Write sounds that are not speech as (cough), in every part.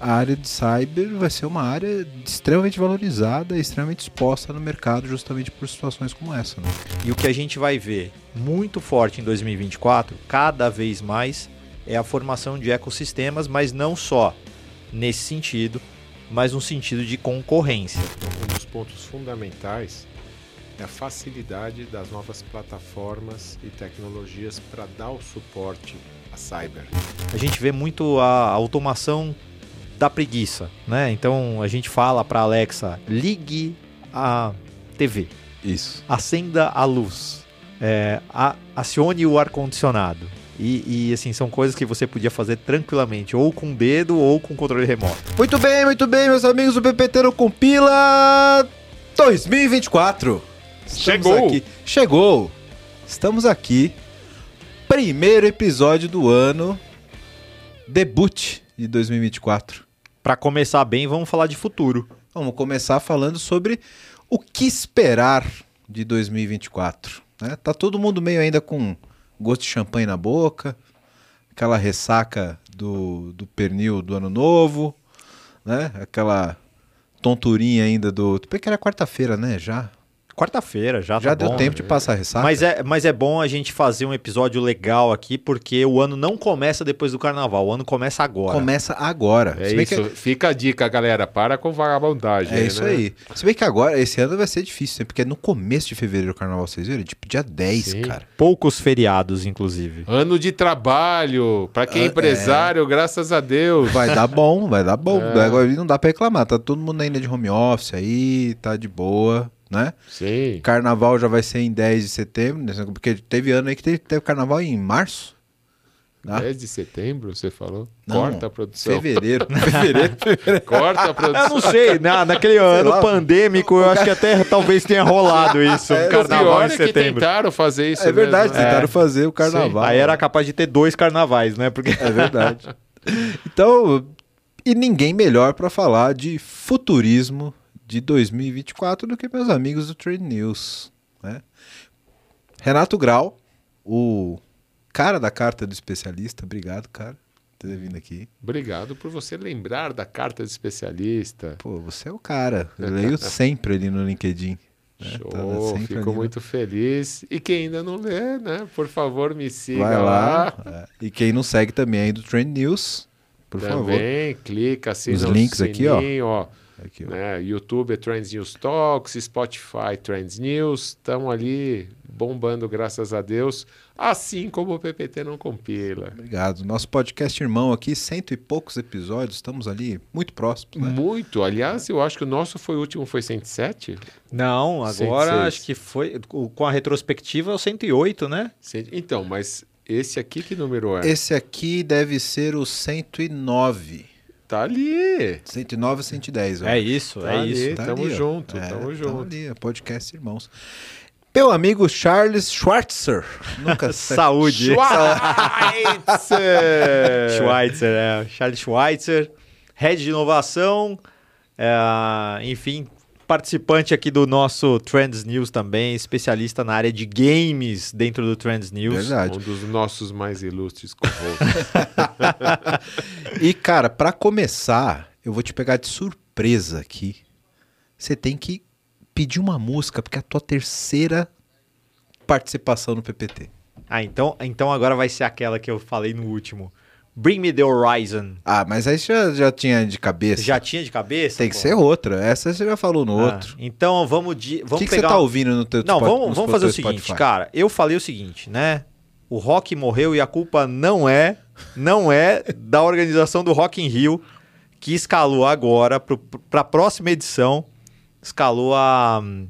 a área de cyber vai ser uma área extremamente valorizada e extremamente exposta no mercado justamente por situações como essa. Né? E o que a gente vai ver muito forte em 2024, cada vez mais, é a formação de ecossistemas, mas não só nesse sentido, mas no sentido de concorrência. Um dos pontos fundamentais é a facilidade das novas plataformas e tecnologias para dar o suporte a cyber. A gente vê muito a automação da preguiça, né? Então a gente fala para Alexa, ligue a TV. Isso. Acenda a luz. É, a, acione o ar-condicionado. E, e, assim, são coisas que você podia fazer tranquilamente, ou com o dedo ou com o controle remoto. Muito bem, muito bem, meus amigos, o PPT no Compila 2024. Estamos Chegou! Aqui. Chegou! Estamos aqui. Primeiro episódio do ano. Debut de 2024. Para começar bem, vamos falar de futuro. Vamos começar falando sobre o que esperar de 2024. Né? Tá todo mundo meio ainda com gosto de champanhe na boca, aquela ressaca do, do pernil do ano novo, né? Aquela tonturinha ainda do. Porque era quarta-feira, né? Já. Quarta-feira, já Já tá deu bom. tempo de passar a ressaca. Mas é, mas é bom a gente fazer um episódio legal aqui, porque o ano não começa depois do carnaval, o ano começa agora. Começa agora. É isso, que- fica a dica, galera. Para com vagabundagem. É isso né? aí. Se bem que agora, esse ano vai ser difícil, né? porque é no começo de fevereiro o carnaval, vocês viram? Tipo, dia 10, Sim. cara. Poucos feriados, inclusive. Ano de trabalho, para quem Ah, é empresário, graças a Deus. Vai dar bom, vai dar bom. (laughs) É. Agora não dá pra reclamar. Tá todo mundo ainda de home office aí, tá de boa, né? Sim. Carnaval já vai ser em 10 de setembro, né? porque teve ano aí que teve, teve carnaval em março. Tá? 10 de setembro, você falou? Não, Corta a produção. Fevereiro. (laughs) (laughs) fevereiro. Corta a Eu produção. não sei, na, naquele ano lá. pandêmico, eu acho que até talvez tenha rolado (laughs) isso, É, um carnaval em é que setembro. tentaram fazer isso É verdade, mesmo, né? tentaram fazer o carnaval. Aí era capaz de ter dois carnavais, né? Porque É verdade. Então, e ninguém melhor pra falar de futurismo de 2024 do que meus amigos do Trade News. Né? Renato Grau, o cara da carta do especialista, obrigado, cara, por ter vindo aqui. Obrigado por você lembrar da carta de especialista. Pô, você é o cara. Eu leio (laughs) sempre ali no LinkedIn. né? Tá Show, sempre fico no- muito feliz. E quem ainda não lê, né? Por favor, me siga Vai lá. lá. é. E quem não segue também aí do Trend News, por favor. Também, clica, assina Os o links aqui, ó. sininho, ó. Aqui, né? YouTube é Trends News Talks, Spotify Trends News, estão ali bombando, graças a Deus, assim como o PPT não compila. Obrigado. Nosso podcast irmão aqui, cento e poucos episódios, estamos ali muito próximos, né? Muito, aliás, eu acho que o nosso foi o último, foi 107? Não, agora 106. acho que foi. o- Com a retrospectiva é o 108, né? Então, mas esse aqui que número é? Esse aqui deve ser o 109. Tá ali. 109 ou 110, ó. É isso, Tá é ali. isso. tamo ó. junto, É, tamo junto. ali, é podcast irmãos. Meu amigo Charles Schwartzer. Nunca (laughs) sei. Saúde. Schweitzer! (laughs) Schweitzer, é. Charles Schweitzer, head de inovação, é, enfim, participante aqui do nosso Trends News também, especialista na área de games dentro do Trends News. Verdade. Um dos nossos mais ilustres. (laughs) E, cara, pra começar, eu vou te pegar de surpresa aqui. Você tem que pedir uma música, porque é a tua terceira participação no PPT. Ah, então, então agora vai ser aquela que eu falei no último. Bring Me The Horizon. Ah, mas aí você já, já tinha de cabeça. Já tinha de cabeça? Tem que pô? ser outra. Essa você já falou no Ah, outro. Então vamos de, O vamos que, que você tá ouvindo no teu Não, Spot- vamos, vamos fazer o seguinte, Spotify? cara. Eu falei o seguinte, né? O Rock morreu e a culpa não é, não é da organização do Rock in Rio que escalou agora para a próxima edição. Escalou a hum,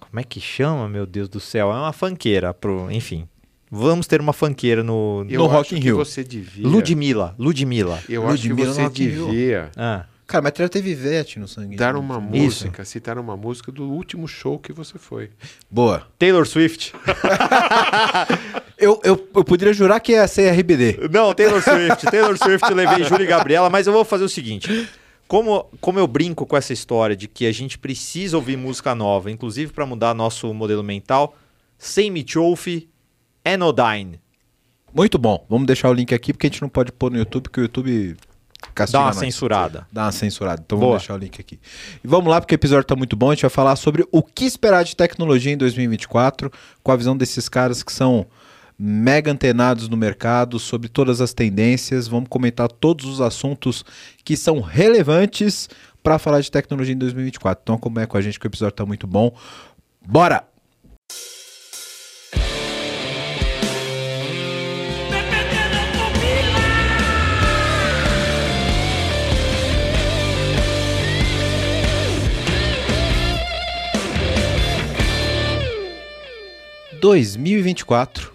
como é que chama, meu Deus do céu? É uma fanqueira pro, enfim. Vamos ter uma fanqueira no Eu No Rock in que Rio. você devia. Ludmilla, Ludmilla. Eu acho que Ludmilla no você devia Ah, Cara, mas teve Ivete no sangue. dar uma Isso. música, citar uma música do último show que você foi. Boa. Taylor Swift. (laughs) Eu, eu, eu poderia jurar que ia ser RBD. Não, Taylor Swift. Taylor Swift, levei Júlia e Gabriela, mas eu vou fazer o seguinte. Como, como eu brinco com essa história de que a gente precisa ouvir música nova, inclusive para mudar nosso modelo mental, sem Mitcholf, Anodyne. Muito bom. Vamos deixar o link aqui, porque a gente não pode pôr no YouTube, porque o YouTube Castiga Dá uma nós. censurada. Dá uma censurada. Então Boa. vamos deixar o link aqui. E vamos lá, porque o episódio tá muito bom. A gente vai falar sobre o que esperar de tecnologia em 2024, com a visão desses caras que são mega antenados no mercado, sobre todas as tendências. Vamos comentar todos os assuntos que são relevantes para falar de tecnologia em 2024. Então acompanha com a gente que o episódio tá muito bom. Bora! ...2024...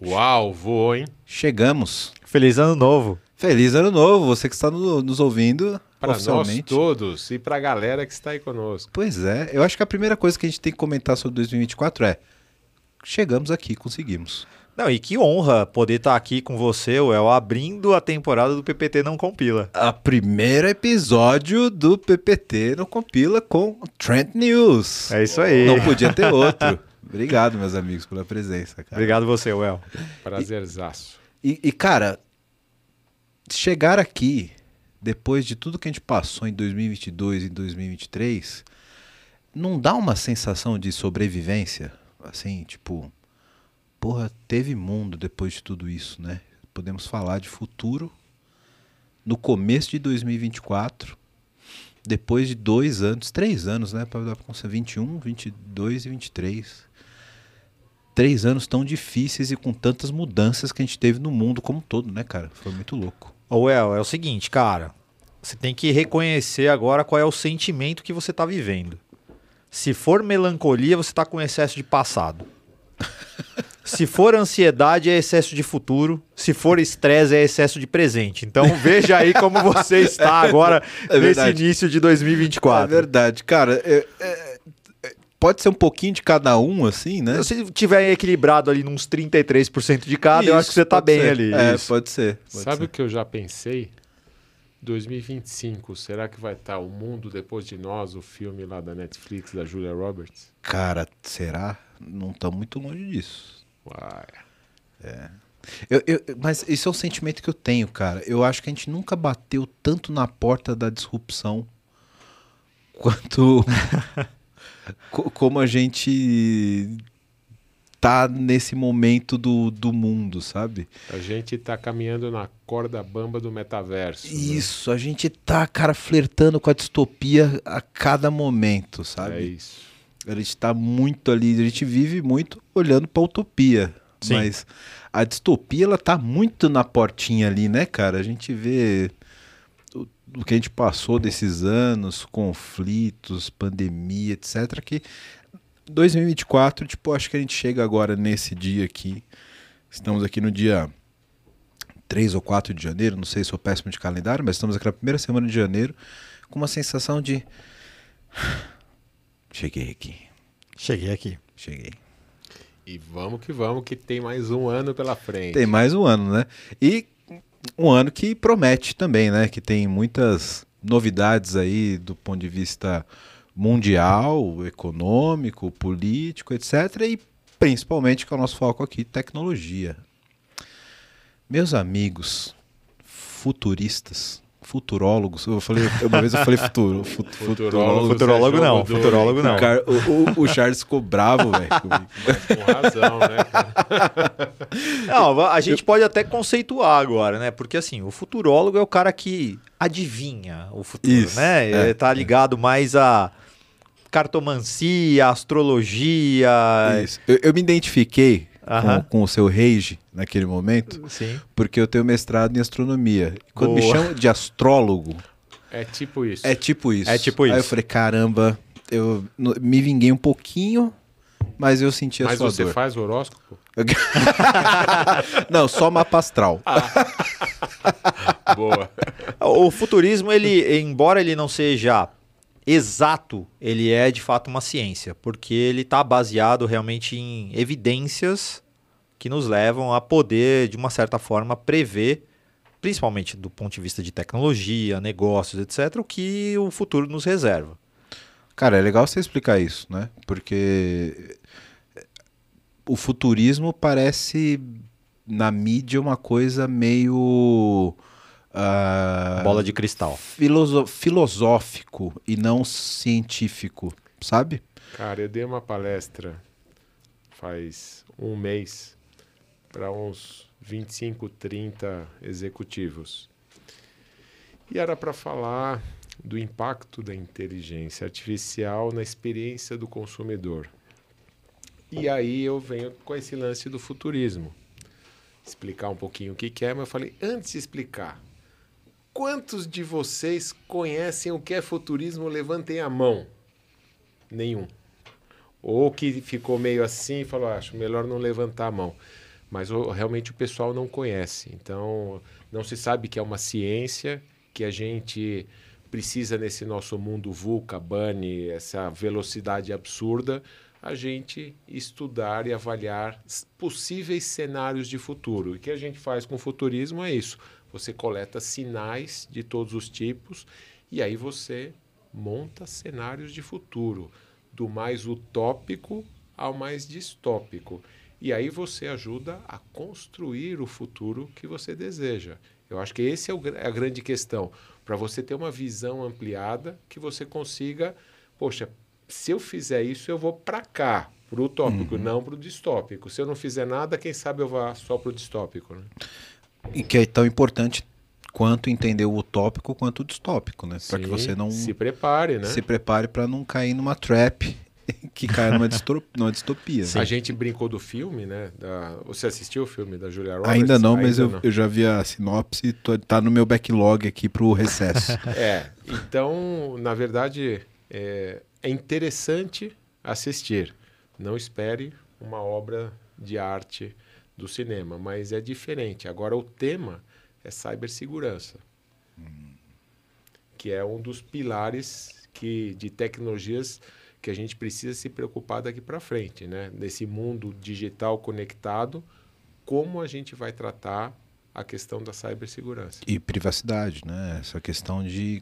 Uau, voou, hein? Chegamos. Feliz ano novo. Feliz ano novo, você que está no- nos ouvindo Para nós todos e para a galera que está aí conosco. Pois é, eu acho que a primeira coisa que a gente tem que comentar sobre 2024 é chegamos aqui, conseguimos. Não, e que honra poder estar aqui com você, Well, abrindo a temporada do PPT Não Compila. A primeiro episódio do PPT no compila com Trent News. É isso aí. Não podia ter outro. (laughs) Obrigado, meus amigos, pela presença, cara. Obrigado você, Well. Prazerzaço. E, e, cara, chegar aqui depois de tudo que a gente passou em 2022 e 2023, não dá uma sensação de sobrevivência? Assim, tipo, porra, teve mundo depois de tudo isso, né? Podemos falar de futuro no começo de 2024, depois de dois anos, três anos, né? Para dar considerar 21, 22 e 23 três anos tão difíceis e com tantas mudanças que a gente teve no mundo como um todo, né, cara? Foi muito louco. Well, é o seguinte, cara. Você tem que reconhecer agora qual é o sentimento que você está vivendo. Se for melancolia, você está com excesso de passado. (laughs) Se for ansiedade, é excesso de futuro. Se for estresse, é excesso de presente. Então veja aí como você está (laughs) agora É nesse início de É 2024. verdade, cara. é- é- é- pode ser um pouquinho de cada um, assim, né? Se tiver equilibrado ali nos 33% de cada, eu Isso, acho que você tá bem ser. ali. É, Isso. pode ser. pode Sabe ser. o que eu já pensei? 2025, será que vai estar O Mundo Depois de Nós, o filme lá da Netflix, da Julia Roberts? Cara, será? Não tá muito longe disso. Uai. Eu- eu- mas isso é um sentimento que eu tenho, cara. Eu acho que a gente nunca bateu tanto na porta da disrupção quanto (laughs) como a gente tá nesse momento do, do mundo, sabe? A gente tá caminhando na corda bamba do metaverso. né? Isso, a gente tá, cara, flertando com a distopia a cada momento, É sabe? isso. A gente tá muito ali, a gente vive muito olhando pra utopia. Sim. Mas a distopia, ela tá muito na portinha ali, né, cara? A gente vê o, o que a gente passou desses anos, conflitos, pandemia, etc. Que 2024, tipo, acho que a gente chega agora nesse dia aqui. Estamos aqui no dia 3 ou 4 de janeiro, não sei se sou péssimo de calendário, mas estamos aqui na primeira semana de janeiro com uma sensação de. (sighs) Cheguei aqui, Cheguei aqui. cheguei. E vamos que vamos, que tem mais um ano pela frente. Tem mais um ano, né? E um ano que promete também, né? Que tem muitas novidades aí do ponto de vista mundial, econômico, político, etc. E principalmente é o nosso foco aqui, tecnologia. Meus amigos futuristas, futurólogos, eu falei, uma vez eu falei futuro, fut- futurólogo. Futurólogo é não, jogo duro, futurólogo não. O, cara- o- o- o Charles ficou bravo, velho. Com razão, né? cara? (laughs) Não, a gente pode até conceituar agora, né? Porque assim, o futurólogo é o cara que adivinha o futuro, Isso, né? é, Ele tá ligado mais a cartomancia, astrologia. Isso. Eu, eu me identifiquei Com, com o seu rage naquele momento, Sim. porque eu tenho mestrado em astronomia. Quando me Boa. chamam de astrólogo, É tipo isso. é tipo isso. É tipo Aí eu isso. falei, caramba, eu no- me vinguei um pouquinho, mas eu senti a Mas sua você dor. faz horóscopo? (laughs) Não, só mapa astral. (laughs) Boa. O futurismo, ele, embora ele não seja exato, ele é de fato uma ciência, porque ele está baseado realmente em evidências que nos levam a poder, de uma certa forma, prever, principalmente do ponto de vista de tecnologia, negócios, etc., o que o futuro nos reserva. Cara, é legal você explicar isso, né? Porque o futurismo parece na mídia uma coisa meio ah, Bola de cristal. filoso- filosófico e não científico, sabe? Cara, eu dei uma palestra faz um mês para uns 25, 30 executivos. E era para falar do impacto da inteligência artificial na experiência do consumidor. E aí eu venho com esse lance do futurismo. Explicar um pouquinho o que, que é, mas eu falei, antes de explicar, quantos de vocês conhecem o que é futurismo? Levantem a mão. Nenhum. Ou que ficou meio assim e falou, "Ah, acho melhor não levantar a mão. Mas realmente o pessoal não conhece. Então, não se sabe que é uma ciência, que a gente precisa nesse nosso mundo VUCA, BANI, essa velocidade absurda, a gente estudar e avaliar possíveis cenários de futuro. O que a gente faz com o futurismo é isso. Você coleta sinais de todos os tipos e aí você monta cenários de futuro, do mais utópico ao mais distópico. E aí você ajuda a construir o futuro que você deseja. Eu acho que esse é é a grande questão, para você ter uma visão ampliada que você consiga, poxa, se eu fizer isso, eu vou para cá, para o utópico, não para o distópico. Se eu não fizer nada, quem sabe eu vá só para o distópico. Né? E que é tão importante quanto entender o utópico quanto o distópico, né? Para que Sim, você não se prepare, né? se prepare para não cair numa trap (laughs) que caia numa, numa distopia. A gente brincou do filme, né? da- Você assistiu o filme da Julia Roberts? Ainda não, mas Ainda eu, não. eu já vi a sinopse, tô, tá no meu backlog aqui pro recesso. (laughs) É, então, na verdade, é, é interessante assistir. Não espere uma obra de arte do cinema, mas é diferente. Agora, o tema é cibersegurança, que é um dos pilares que, de tecnologias que a gente precisa se preocupar daqui para frente, né? Nesse mundo digital conectado, como a gente vai tratar a questão da cibersegurança? e privacidade, né? Essa questão de.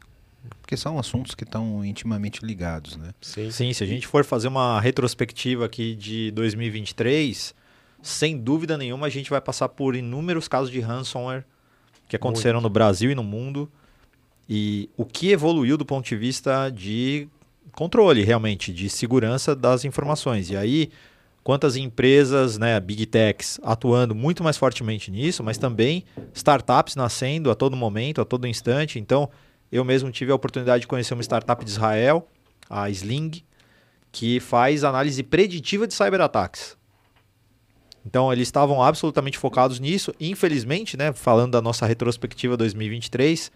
Porque são assuntos que estão intimamente ligados, né? Sim. Sim, se a gente for fazer uma retrospectiva aqui de 2023, sem dúvida nenhuma a gente vai passar por inúmeros casos de ransomware que aconteceram no Brasil e no mundo. E o que evoluiu do ponto de vista de controle, realmente, de segurança das informações. E aí, quantas empresas, né, big techs, atuando muito mais fortemente nisso, mas também startups nascendo a todo momento, a todo instante. Então, eu mesmo tive a oportunidade de conhecer uma startup de Israel, a Sling, que faz análise preditiva de cyberataques. Então, eles estavam absolutamente focados nisso. Infelizmente, né, falando da nossa retrospectiva 2023,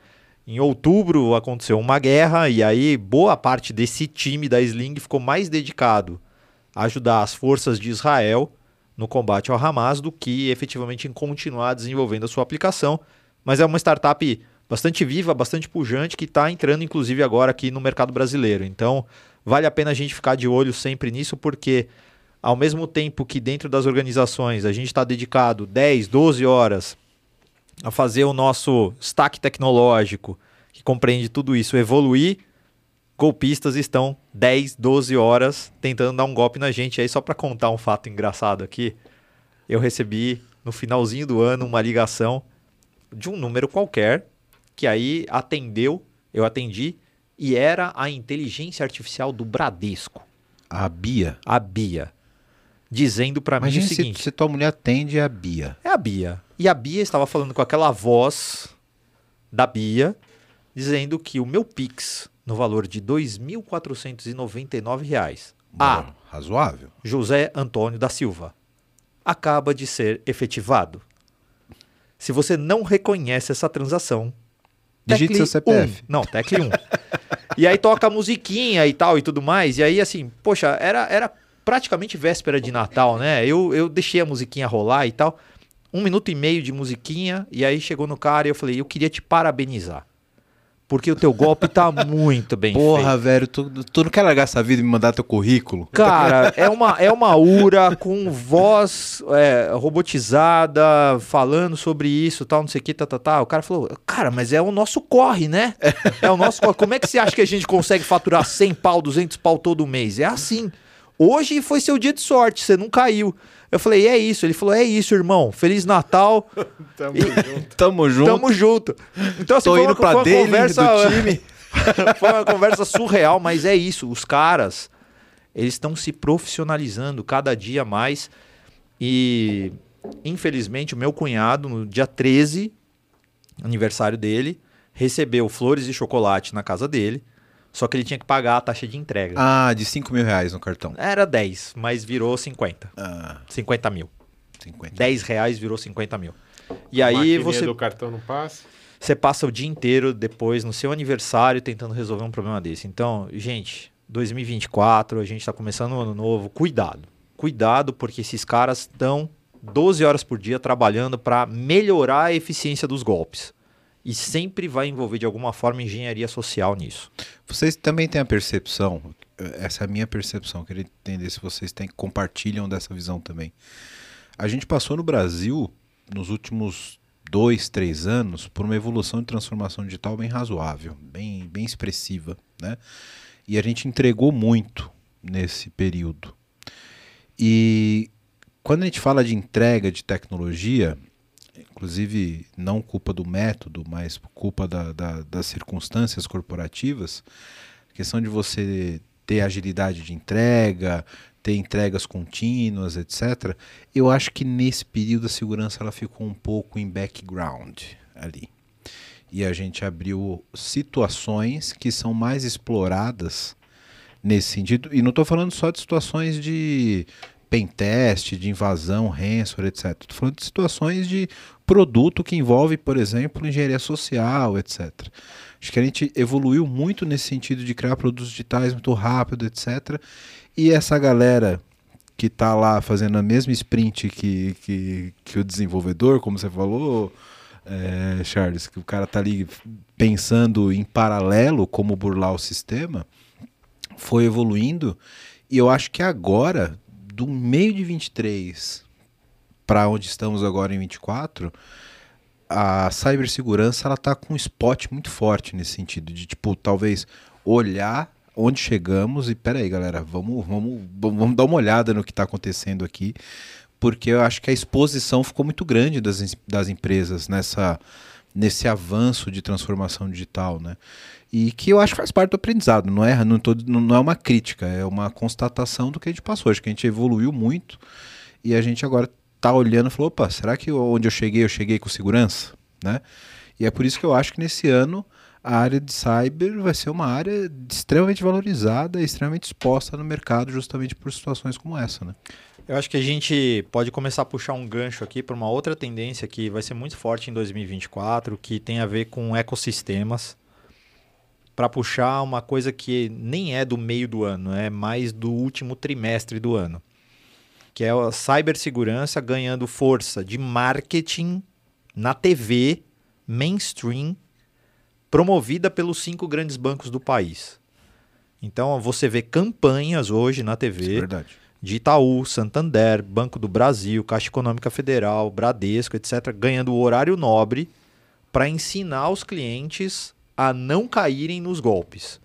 em outubro aconteceu uma guerra e aí boa parte desse time da Sling ficou mais dedicado a ajudar as forças de Israel no combate ao Hamas do que efetivamente em continuar desenvolvendo a sua aplicação. Mas é uma startup bastante viva, bastante pujante, que está entrando inclusive agora aqui no mercado brasileiro. Então, vale a pena a gente ficar de olho sempre nisso, porque ao mesmo tempo que dentro das organizações a gente está dedicado 10, 12 horas a fazer o nosso stack tecnológico, que compreende tudo isso, evoluir, golpistas estão 10, 12 horas tentando dar um golpe na gente. Aí, só para contar um fato engraçado aqui, eu recebi no finalzinho do ano uma ligação de um número qualquer, que aí atendeu, eu atendi, e era a inteligência artificial do Bradesco, A Bia. a Bia, dizendo para mim o Imagina se, seguinte: se tua mulher atende a Bia. é a Bia. E a Bia estava falando com aquela voz da Bia, dizendo que o meu Pix, no valor de 2.499 reais, a Razoável. José Antônio da Silva, acaba de ser efetivado. Se você não reconhece essa transação, Digite seu CPF. um. Não, tecle 1. e aí toca a musiquinha e tal e tudo mais. E aí, assim, poxa, era, era praticamente véspera de Natal, né? Eu, eu deixei a musiquinha rolar e tal. Um minuto e meio de musiquinha. E aí chegou no cara e eu falei, eu queria te parabenizar. Porque o teu golpe tá muito bem Porra, feito. velho, tu, tu não quer largar essa vida e me mandar teu currículo? Cara, é uma, é uma URA com voz é, robotizada, falando sobre isso, tal, não sei o que, tá, tá, tá. O cara falou, cara, mas é o nosso corre, né? É o nosso corre. Como é que você acha que a gente consegue faturar 100 pau, 200 pau todo mês? É assim. Hoje foi seu dia de sorte, você não caiu. Eu falei, é isso. Ele falou, é isso, irmão. Feliz Natal. (laughs) Tamo junto. Tamo junto. Tamo junto. Então, assim, Tô foi indo uma, pra uma dele, conversa, do time. (laughs) foi uma conversa surreal, mas é isso. Os caras, eles estão se profissionalizando cada dia mais. E, infelizmente, o meu cunhado, no dia 13, aniversário dele, recebeu flores e chocolate na casa dele. Só que ele tinha que pagar a taxa de entrega. Ah, de 5 mil reais no cartão. Era 10, mas virou 50. Ah, 50 mil. 50. 10 reais virou 50 mil. E A aí você, do cartão não passa? você passa o dia inteiro depois no seu aniversário tentando resolver um problema desse. Então, gente, 2024, a gente está começando um ano novo. Cuidado. Cuidado, porque esses caras estão 12 horas por dia trabalhando para melhorar a eficiência dos golpes. E sempre vai envolver de alguma forma engenharia social nisso. Vocês também têm a percepção, essa é a minha percepção, queria entender se vocês têm, compartilham dessa visão também. A gente passou no Brasil, nos últimos dois, três anos, por uma evolução de transformação digital bem razoável, bem, bem expressiva, né? E a gente entregou muito nesse período. E quando a gente fala de entrega de tecnologia, inclusive não culpa do método, mas culpa da- da- das circunstâncias corporativas, a questão de você ter agilidade de entrega, ter entregas contínuas, etc. Eu acho que nesse período a segurança ela ficou um pouco em background ali. E a gente abriu situações que são mais exploradas nesse sentido. E não estou falando só de situações de pentest, de invasão, ransomware, etc. Estou falando de situações de produto que envolve, por exemplo, engenharia social, etc. Acho que a gente evoluiu muito nesse sentido de criar produtos digitais muito rápido, etc. E essa galera que está lá fazendo a mesma sprint que, que, que o desenvolvedor, como você falou, é, Charles, que o cara tá ali pensando em paralelo como burlar o sistema, foi evoluindo. E eu acho que agora, do meio de 23 para onde estamos agora em 24, a cibersegurança ela tá com um spot muito forte nesse sentido de tipo talvez olhar onde chegamos e peraí galera vamos vamos vamos dar uma olhada no que está acontecendo aqui porque eu acho que a exposição ficou muito grande das, das empresas nessa nesse avanço de transformação digital né e que eu acho que faz parte do aprendizado não é não, tô, não é uma crítica é uma constatação do que a gente passou acho que a gente evoluiu muito e a gente agora tá olhando e falou, opa, será que onde eu cheguei, eu cheguei com segurança? Né? E é por isso que eu acho que nesse ano a área de cyber vai ser uma área extremamente valorizada extremamente exposta no mercado justamente por situações como essa, né? Eu acho que a gente pode começar a puxar um gancho aqui para uma outra tendência que vai ser muito forte em 2024, que tem a ver com ecossistemas. Para puxar uma coisa que nem é do meio do ano, é mais do último trimestre do ano. Que é a cibersegurança ganhando força de marketing na TV, mainstream, promovida pelos cinco grandes bancos do país. Então você vê campanhas hoje na TV é de Itaú, Santander, Banco do Brasil, Caixa Econômica Federal, Bradesco, etc., ganhando o horário nobre para ensinar os clientes a não caírem nos golpes.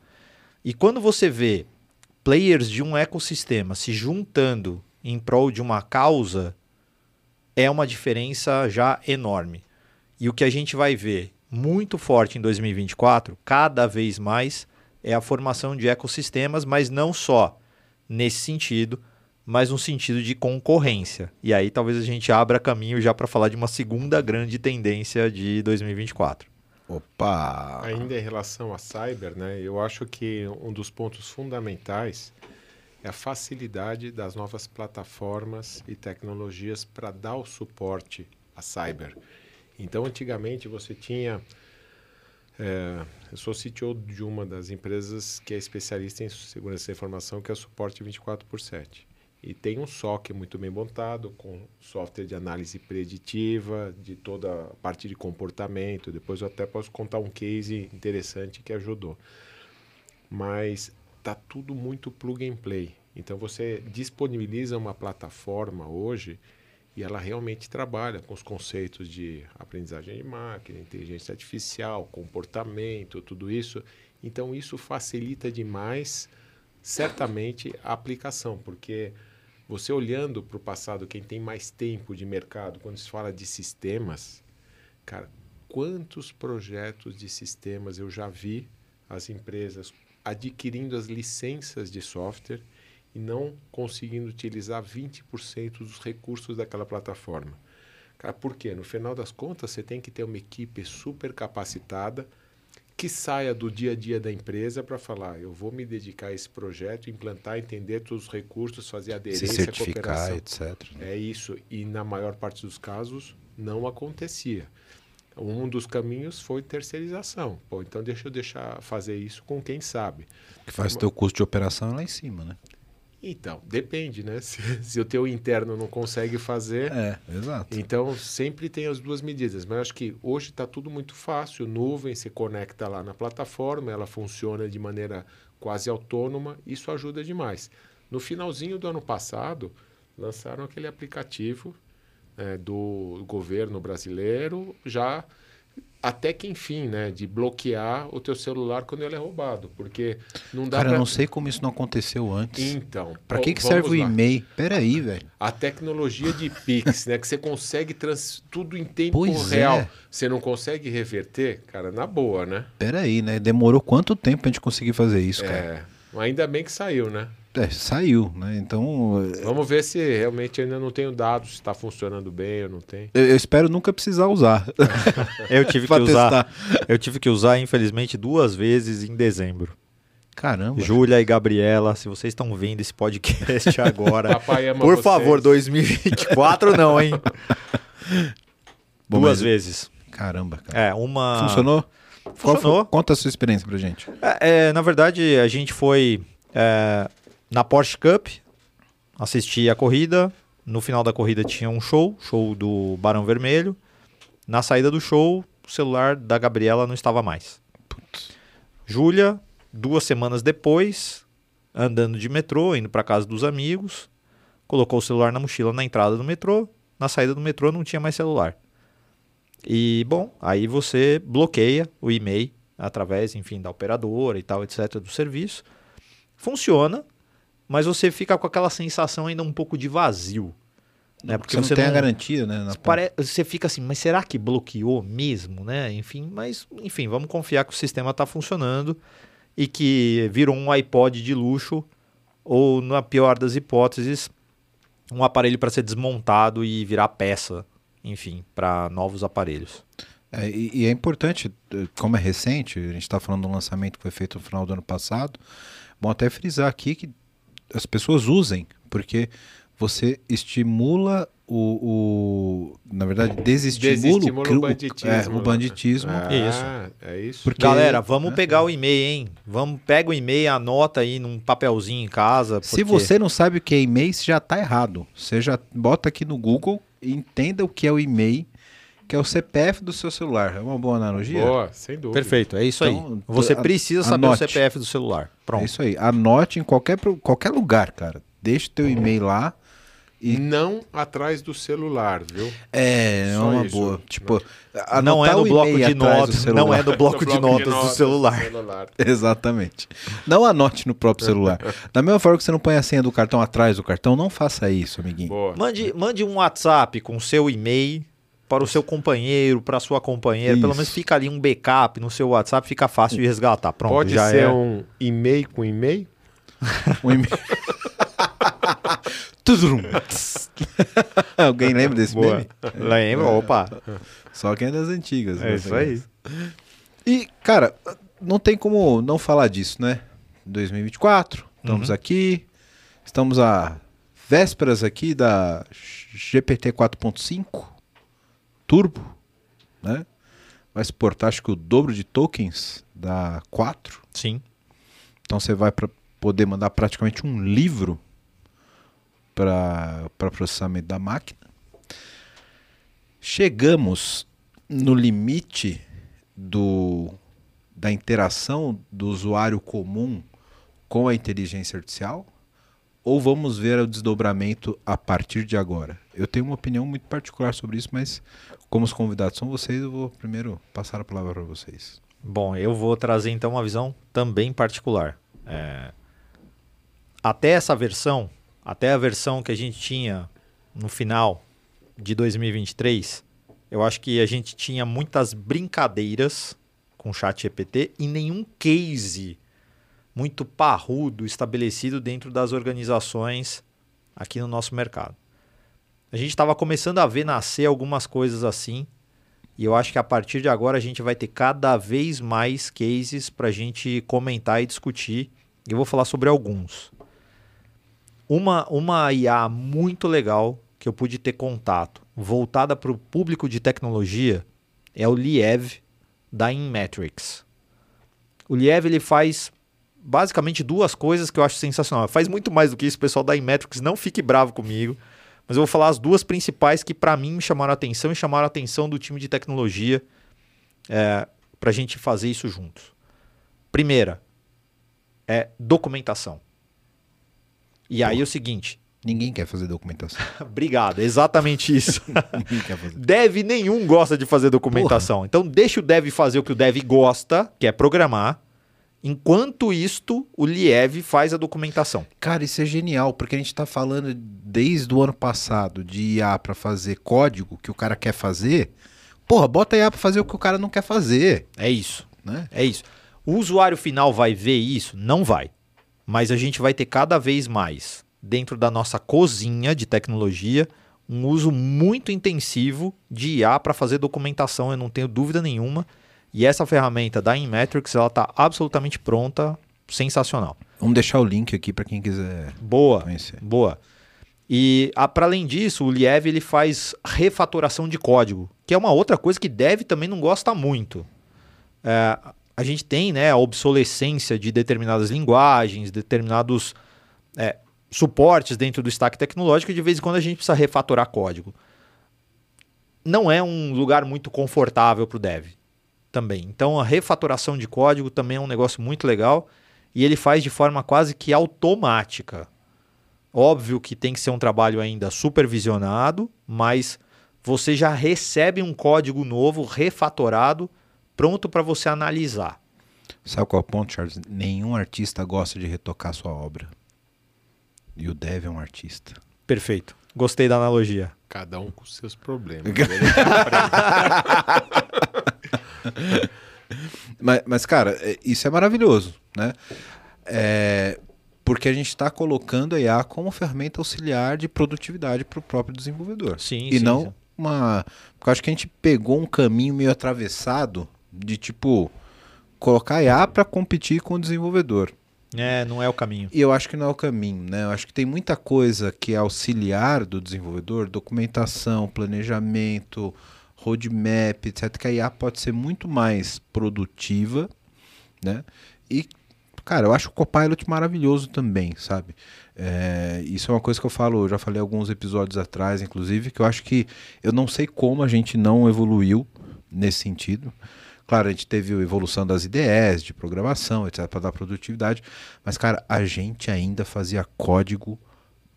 E quando você vê players de um ecossistema se juntando em prol de uma causa, é uma diferença já enorme. E o que a gente vai ver muito forte em 2024, cada vez mais, é a formação de ecossistemas, mas não só nesse sentido, mas no sentido de concorrência. E aí talvez a gente abra caminho já para falar de uma segunda grande tendência de 2024. Opa! Ainda em relação a cyber, né, eu acho que um dos pontos fundamentais é a facilidade das novas plataformas e tecnologias para dar o suporte a cyber. Então, antigamente você tinha. é, eu sou CTO de uma das empresas que é especialista em segurança da informação, que é suporte 24 por 7. E tem um SOC muito bem montado, com software de análise preditiva, de toda a parte de comportamento. Depois eu até posso contar um case interessante que ajudou. Mas tá tudo muito plug and play. Então você disponibiliza uma plataforma hoje e ela realmente trabalha com os conceitos de aprendizagem de máquina, inteligência artificial, comportamento, tudo isso. Então isso facilita demais certamente a aplicação, porque você olhando para o passado, quem tem mais tempo de mercado, quando se fala de sistemas, cara, quantos projetos de sistemas eu já vi as empresas adquirindo as licenças de software e não conseguindo utilizar 20% dos recursos daquela plataforma. Cara, por quê? No final das contas, você tem que ter uma equipe super capacitada que saia do dia a dia da empresa para falar, eu vou me dedicar a esse projeto, implantar, entender todos os recursos, fazer aderência, Se certificar, cooperação. etc. É isso. E na maior parte dos casos não acontecia. Um dos caminhos foi terceirização. Pô, então deixa eu deixar fazer isso com quem sabe. Que faz teu custo de operação lá em cima, né? Então, depende, né? (laughs) Se, se o teu interno não consegue fazer, É, exato. então sempre tem as duas medidas. Mas acho que hoje está tudo muito fácil. Nuvem, você conecta lá na plataforma, ela funciona de maneira quase autônoma. Isso ajuda demais. No finalzinho do ano passado, lançaram aquele aplicativo né, do governo brasileiro, já até que enfim, né, de bloquear o teu celular quando ele é roubado, porque não dá Cara, eu pra... não sei como isso não aconteceu antes. Então, Pra ó, que, que serve o lá. e-mail? Peraí, velho. A tecnologia de Pix, né? Que você consegue trans... tudo em tempo Pois real. é. Você não consegue reverter, cara, na boa, né? Peraí, né? Demorou quanto tempo pra gente conseguir fazer isso, cara? É. Mas Ainda bem que saiu, né? É, saiu, né? Então, Vamos ver se realmente ainda não tenho dados, se está funcionando bem ou não tem. eu, eu espero nunca precisar usar. (laughs) Eu tive (laughs) que usar. testar. Eu tive que usar, infelizmente, duas vezes em dezembro. Caramba. Júlia e Gabriela, se vocês estão vendo esse podcast agora, (laughs) Papai ama por vocês. favor, 2024 não, hein? Bom, Duas mas- vezes. Caramba, cara. É, uma. Funcionou? Qual Funcionou. foi- conta a sua experiência pra gente. É, é, na verdade, a gente foi é, na Porsche Cup assistir a corrida. No final da corrida tinha um show, show do Barão Vermelho. Na saída do show, o celular da Gabriela não estava mais. Júlia, duas semanas depois, andando de metrô, indo para casa dos amigos, colocou o celular na mochila na entrada do metrô. Na saída do metrô não tinha mais celular. E, bom, aí você bloqueia o e-mail através, enfim, da operadora e tal, etc., do serviço. Funciona, mas você fica com aquela sensação ainda um pouco de vazio. Né? Porque você não tem a garantia, né? Pare- Você fica assim, mas será que bloqueou mesmo, né? Enfim, mas enfim, vamos confiar que o sistema está funcionando e que virou um iPod de luxo ou, na pior das hipóteses, um aparelho para ser desmontado e virar peça, enfim, para novos aparelhos. É, e, e é importante, eh, como é recente, a gente está falando de um lançamento que foi feito no final do ano passado, bom até frisar aqui que as pessoas usem, porque você estimula o, o na verdade, desestimula, Desestimula cri- o banditismo. é, o né? banditismo. Ah, É isso. Porque- Galera, vamos né? pegar o e-mail, hein? Vamos pega o e-mail, anota aí num papelzinho em casa. Se porque- você não sabe o que é e-mail, você já está errado. Você já bota aqui no Google entenda o que é o e-mail, que é o CPF do seu celular. É uma boa analogia? Boa, sem dúvida. Perfeito, é isso Então, aí. Você a- precisa saber anote. o CPF do celular. Pronto. É isso aí. Anote em qualquer, qualquer lugar, cara. Deixa o teu e-mail lá. E não atrás do celular, viu? É, é Só uma isso. boa. Tipo, não é no bloco de do notas, celular. não é no (laughs) bloco, de, notas do celular. celular. (laughs) Exatamente. Não anote no próprio celular. Da mesma forma que você não põe a senha do cartão atrás do cartão, não faça isso, amiguinho. Boa. Mande, mande um WhatsApp com seu e-mail para o seu companheiro, para a sua companheira. Pelo Isso. menos fica ali um backup no seu WhatsApp, fica fácil de resgatar. Pronto, Pode já ser é. um e-mail com e-mail? Um e-mail. (laughs) (laughs) Alguém lembra desse Boa. meme? Lembra? Opa. Só quem é das antigas. É né? isso aí. E, cara, não tem como não falar disso, né? 2024, estamos Uhum. aqui, estamos a vésperas aqui da GPT 4.5 Turbo, né? Vai suportar acho que o dobro de tokens da 4. Sim. Então você vai pra poder mandar praticamente um livro para processamento da máquina. Chegamos no limite do, da interação do usuário comum com a inteligência artificial? Ou vamos ver o desdobramento a partir de agora? Eu tenho uma opinião muito particular sobre isso, mas como os convidados são vocês, eu vou primeiro passar a palavra para vocês. Bom, eu vou trazer então uma visão também particular. É, até essa versão, até a versão que a gente tinha no final de 2023, eu acho que a gente tinha muitas brincadeiras com o chat GPT e nenhum case muito parrudo estabelecido dentro das organizações aqui no nosso mercado. A gente estava começando a ver nascer algumas coisas assim, e eu acho que a partir de agora a gente vai ter cada vez mais cases para a gente comentar e discutir. E eu vou falar sobre alguns. Uma, uma IA muito legal que eu pude ter contato, voltada para o público de tecnologia, é o Liev da Inmetrics. O Liev ele faz basicamente duas coisas que eu acho sensacional. Faz muito mais do que isso, pessoal da Inmetrics, não fique bravo comigo. Mas eu vou falar as duas principais que para mim me chamaram a atenção e chamaram a atenção do time de tecnologia é, para a gente fazer isso juntos. Primeira é documentação. E aí é o seguinte. Ninguém quer fazer documentação. (laughs) Obrigado, exatamente isso. (laughs) Ninguém quer fazer. dev nenhum gosta de fazer documentação. Então deixa o dev fazer o que o dev gosta, que é programar. Enquanto isto, o Liev faz a documentação. Cara, isso é genial, porque a gente está falando desde o ano passado de IA para fazer código que o cara quer fazer. Porra, bota IA para fazer o que o cara não quer fazer, É isso. né? É isso. O usuário final vai ver isso? Não vai. Mas a gente vai ter cada vez mais, dentro da nossa cozinha de tecnologia, um uso muito intensivo de IA para fazer documentação, eu não tenho dúvida nenhuma. E essa ferramenta da Inmetrics, ela está absolutamente pronta, sensacional. Vamos deixar o link aqui para quem quiser Boa, conhecer. boa. E para além disso, o Liev ele faz refatoração de código, que é uma outra coisa que Dev também não gosta muito. É, a gente tem né, a obsolescência de determinadas linguagens, determinados é, suportes dentro do stack tecnológico, e de vez em quando a gente precisa refatorar código. Não é um lugar muito confortável para o Dev também. Então a refatoração de código também é um negócio muito legal e ele faz de forma quase que automática. Óbvio que tem que ser um trabalho ainda supervisionado, mas você já recebe um código novo, refatorado, pronto para você analisar. Sabe qual é o ponto, Charles? Nenhum artista gosta de retocar sua obra. E o Dev é um artista. Perfeito. Gostei da analogia. Cada um com seus problemas. (laughs) (laughs) Mas, mas, cara, é- isso é maravilhoso, né? É, porque a gente está colocando a IA como ferramenta auxiliar de produtividade para o próprio desenvolvedor. Sim, e sim, não sim. uma. Porque eu acho que a gente pegou um caminho meio atravessado de tipo colocar a IA para competir com o desenvolvedor. É, não é o caminho. E eu acho que não é o caminho, né? Eu acho que tem muita coisa que é auxiliar do desenvolvedor, documentação, planejamento, roadmap, etc. Que a IA pode ser muito mais produtiva, né? E, cara, eu acho o Copilot maravilhoso também, sabe? É, isso é uma coisa que eu falo, eu já falei alguns episódios atrás, inclusive, que eu acho que eu não sei como a gente não evoluiu nesse sentido. Claro, a gente teve a evolução das IDEs, de programação, etc, para dar produtividade, mas cara, a gente ainda fazia código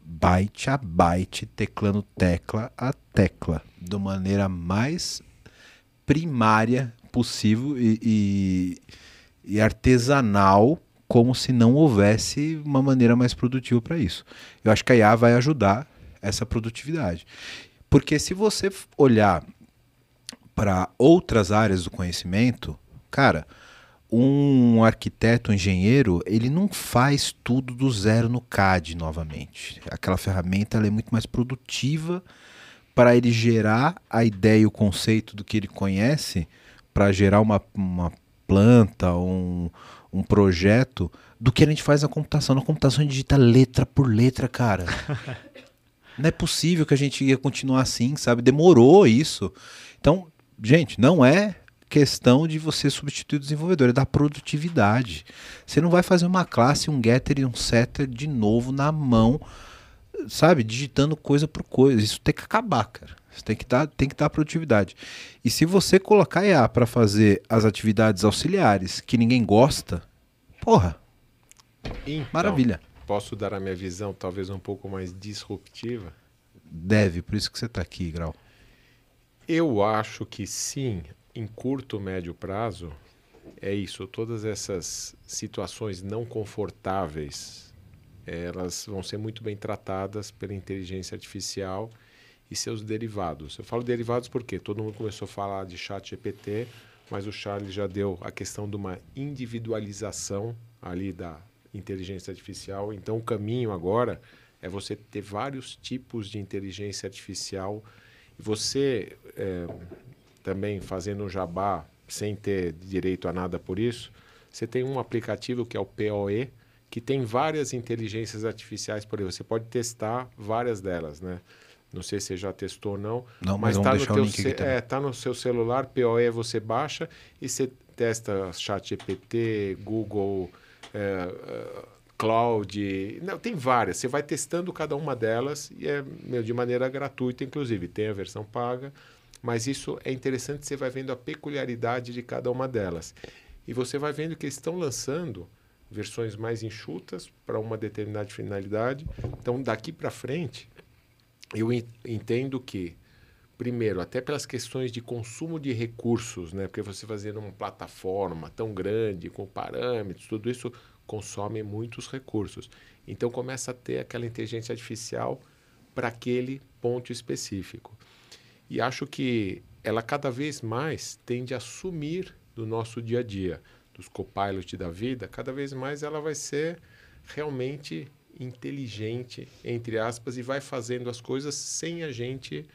byte a byte, teclando tecla a tecla, da maneira mais primária possível e, e, e artesanal, como se não houvesse uma maneira mais produtiva para isso. Eu acho que a IA vai ajudar essa produtividade. Porque se você olhar para outras áreas do conhecimento, cara, um arquiteto, um engenheiro, ele não faz tudo do zero no CAD novamente. Aquela ferramenta é muito mais produtiva para ele gerar a ideia e o conceito do que ele conhece, para gerar uma, uma planta, um, um projeto, do que a gente faz na computação. Na computação a gente digita letra por letra, cara. (laughs) não é possível que a gente ia continuar assim, sabe? Demorou isso. Então, gente, não é questão de você substituir o desenvolvedor, é da produtividade. Você não vai fazer uma classe, um getter e um setter de novo na mão, sabe, digitando coisa por coisa. Isso tem que acabar, cara. Você tem que dar, tem que dar produtividade. E se você colocar IA para fazer as atividades auxiliares que ninguém gosta, porra, Então, maravilha. Posso dar a minha visão, talvez um pouco mais disruptiva? Deve, por isso que você está aqui, Grau. Eu acho que sim, em curto, médio prazo, é isso. Todas essas situações não confortáveis elas vão ser muito bem tratadas pela inteligência artificial e seus derivados. Eu falo derivados porque todo mundo começou a falar de chat GPT, mas o Charles já deu a questão de uma individualização ali da inteligência artificial. Então, o caminho agora é você ter vários tipos de inteligência artificial você é, também fazendo um jabá sem ter direito a nada por isso, você tem um aplicativo que é o POE, que tem várias inteligências artificiais por aí. Você pode testar várias delas, né? Não sei se você já testou ou não. Não, mas, tá deixar no teu também. é, tá no seu celular, POE você baixa e você testa chat GPT, Google, é, é, Cloud. Não, tem várias. Você vai testando cada uma delas e é meu, de maneira gratuita, inclusive. Tem a versão paga, mas isso é interessante, você vai vendo a peculiaridade de cada uma delas. E você vai vendo que eles estão lançando versões mais enxutas para uma determinada finalidade. Então, daqui para frente, eu en- entendo que, primeiro, até pelas questões de consumo de recursos, né? porque você fazendo uma plataforma tão grande, com parâmetros, tudo isso consome muitos recursos. Então, começa a ter aquela inteligência artificial para aquele ponto específico. E acho que ela cada vez mais tende a sumir do nosso dia a dia, dos copilot da vida, cada vez mais ela vai ser realmente inteligente, entre aspas, e vai fazendo as coisas sem a gente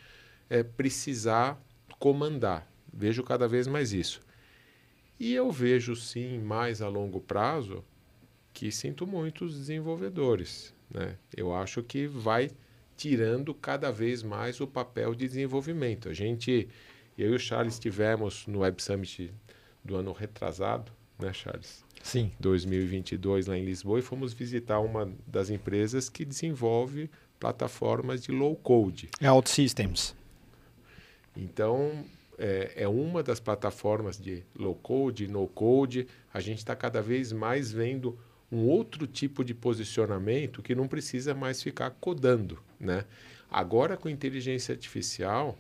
eh, precisar comandar. Vejo cada vez mais isso. E eu vejo sim, mais a longo prazo, que sinto muito os desenvolvedores. Né? Eu acho que vai tirando cada vez mais o papel de desenvolvimento. A gente, eu e o Charles estivemos no Web Summit do ano retrasado, né, Charles? Sim. 2022 lá em Lisboa e fomos visitar uma das empresas que desenvolve plataformas de low code. É OutSystems. Então, é, é uma das plataformas de low code, no code. A gente está cada vez mais vendo um outro tipo de posicionamento que não precisa mais ficar codando, né? Agora com inteligência artificial,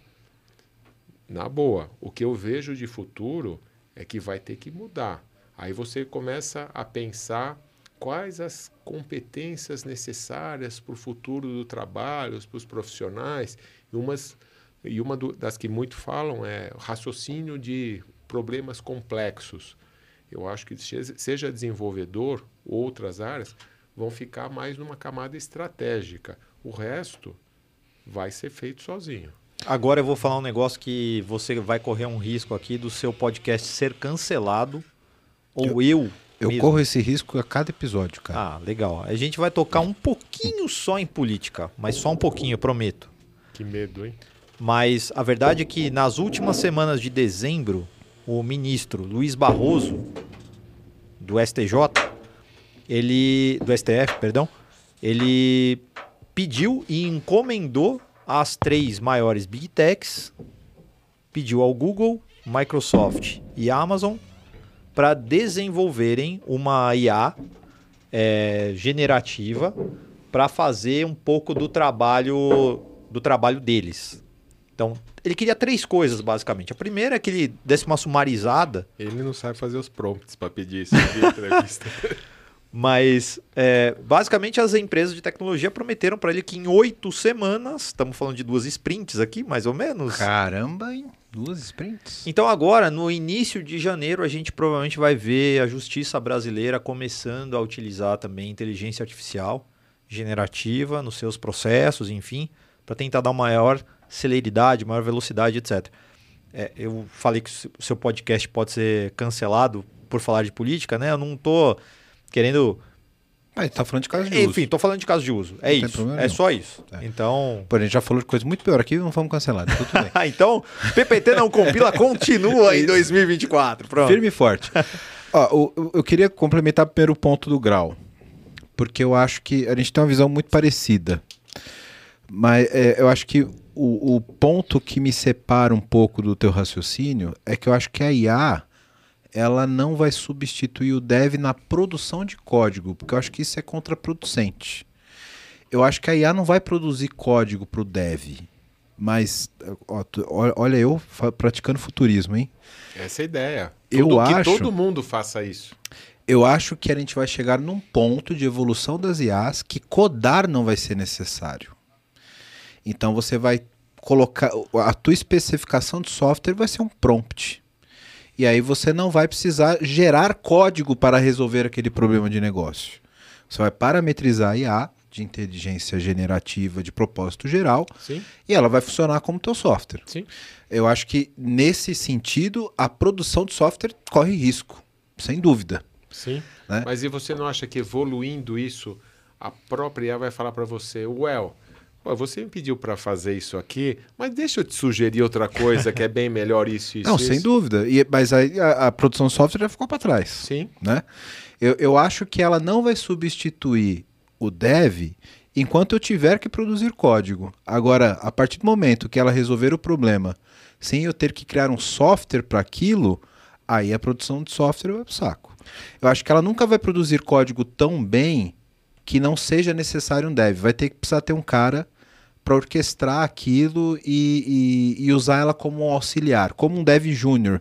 na boa, o que eu vejo de futuro é que vai ter que mudar. Aí você começa a pensar quais as competências necessárias para o futuro do trabalho, para os profissionais. E, umas, e uma do, das que muito falam é raciocínio de problemas complexos. Eu acho que seja desenvolvedor ou outras áreas vão ficar mais numa camada estratégica. O resto vai ser feito sozinho. Agora eu vou falar um negócio que você vai correr um risco aqui do seu podcast ser cancelado ou eu. Eu mesmo. corro esse risco a cada episódio, cara. Ah, legal. A gente vai tocar um pouquinho só em política, mas só um pouquinho, eu prometo. Que medo, hein? Mas a verdade é que nas últimas semanas de dezembro, o ministro Luiz Barroso, do STJ, ele. do STF, perdão, ele pediu e encomendou às três maiores Big Techs, pediu ao Google, Microsoft e Amazon para desenvolverem uma IA é, generativa para fazer um pouco do trabalho do trabalho deles. Então, ele queria três coisas, basicamente. A primeira é que ele desse uma sumarizada, Ele não sabe fazer os prompts para pedir isso de entrevista. (laughs) mas é, basicamente as empresas de tecnologia prometeram para ele que em oito semanas, estamos falando de duas sprints aqui, mais ou menos. Caramba, hein? Duas sprints. Então agora, no início de janeiro, a gente provavelmente vai ver a justiça brasileira começando a utilizar também inteligência artificial generativa nos seus processos, enfim, para tentar dar maior celeridade, maior velocidade, etc. É, eu falei que o seu podcast pode ser cancelado por falar de política, né? Eu não tô querendo. Ah, tá falando de caso de uso. Enfim, tô falando de caso de uso. É Não isso. É nenhum. só isso. É. Então. A gente já falou de coisa muito pior aqui e não fomos cancelados. Tudo bem. Ah, (laughs) então, PPT não compila, (laughs) continua em 2024. Pronto. Firme e forte. Ó, o- eu queria complementar primeiro o ponto do grau. Porque eu acho que a gente tem uma visão muito parecida. Mas é, eu acho que o, o ponto que me separa um pouco do teu raciocínio é que eu acho que a IA ela não vai substituir o dev na produção de código, porque eu acho que isso é contraproducente. Eu acho que a IA não vai produzir código para o dev. Mas, ó, olha eu praticando futurismo, hein? Essa é a ideia. Eu Tudo- acho- que todo mundo faça isso. Eu acho que a gente vai chegar num ponto de evolução das IAs que codar não vai ser necessário. Então você vai colocar a tua especificação de software vai ser um prompt. E aí você não vai precisar gerar código para resolver aquele problema de negócio. Você vai parametrizar a IA de inteligência generativa de propósito geral Sim, e ela vai funcionar como teu software. sim. Eu acho que nesse sentido a produção de software corre risco, sem dúvida. Sim. Né? Mas e você não acha que evoluindo isso, a própria IA vai falar para você, well, pô, você me pediu para fazer isso aqui, mas deixa eu te sugerir outra coisa que é bem melhor isso, isso, não, isso. sem dúvida. E, mas aí a, a produção de software já ficou para trás. Sim, né? Eu, eu acho que ela não vai substituir o dev enquanto eu tiver que produzir código. Agora, a partir do momento que ela resolver o problema sem eu ter que criar um software para aquilo, aí a produção de software vai pro saco. Eu acho que ela nunca vai produzir código tão bem que não seja necessário um dev. Vai ter que precisar ter um cara para orquestrar aquilo e, e- e usar ela como um auxiliar, como um dev júnior,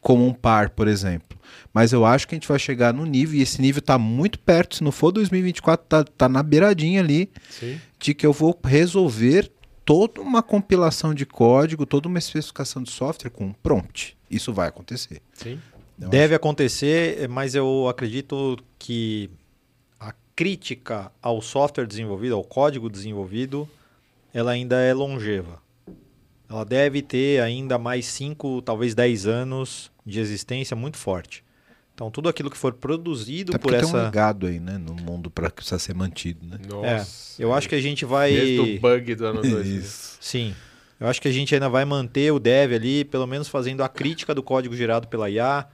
como um par, por exemplo. Mas eu acho que a gente vai chegar no nível, e esse nível está muito perto, se não for 2024, tá, tá na beiradinha ali, sim. de que eu vou resolver toda uma compilação de código, toda uma especificação de software com um prompt. Isso vai acontecer. Sim. Eu Deve acontecer, mas eu acredito que a crítica ao software desenvolvido, ao código desenvolvido, ela ainda é longeva. Ela deve ter ainda mais 5, talvez 10 anos de existência muito forte. Então, tudo aquilo que for produzido Até por porque tem um essa. legado aí, né, no mundo para que precisa ser mantido, né? Nossa. Eu acho que a gente vai. Desde o bug do ano 2000. Isso. Sim. Eu acho que a gente ainda vai manter o dev ali, pelo menos fazendo a crítica do código gerado pela IA,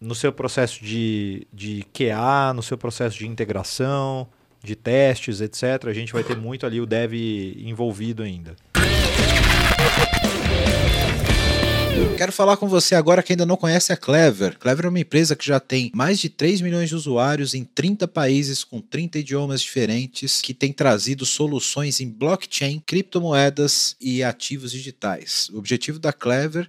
no seu processo de, de QA, no seu processo de integração, de testes, etc. A gente vai ter muito ali o dev envolvido ainda. Quero falar com você agora que ainda não conhece a Clever. Clever é uma empresa que já tem mais de 3 milhões de usuários em 30 países com 30 idiomas diferentes, que tem trazido soluções em blockchain, criptomoedas e ativos digitais. O objetivo da Clever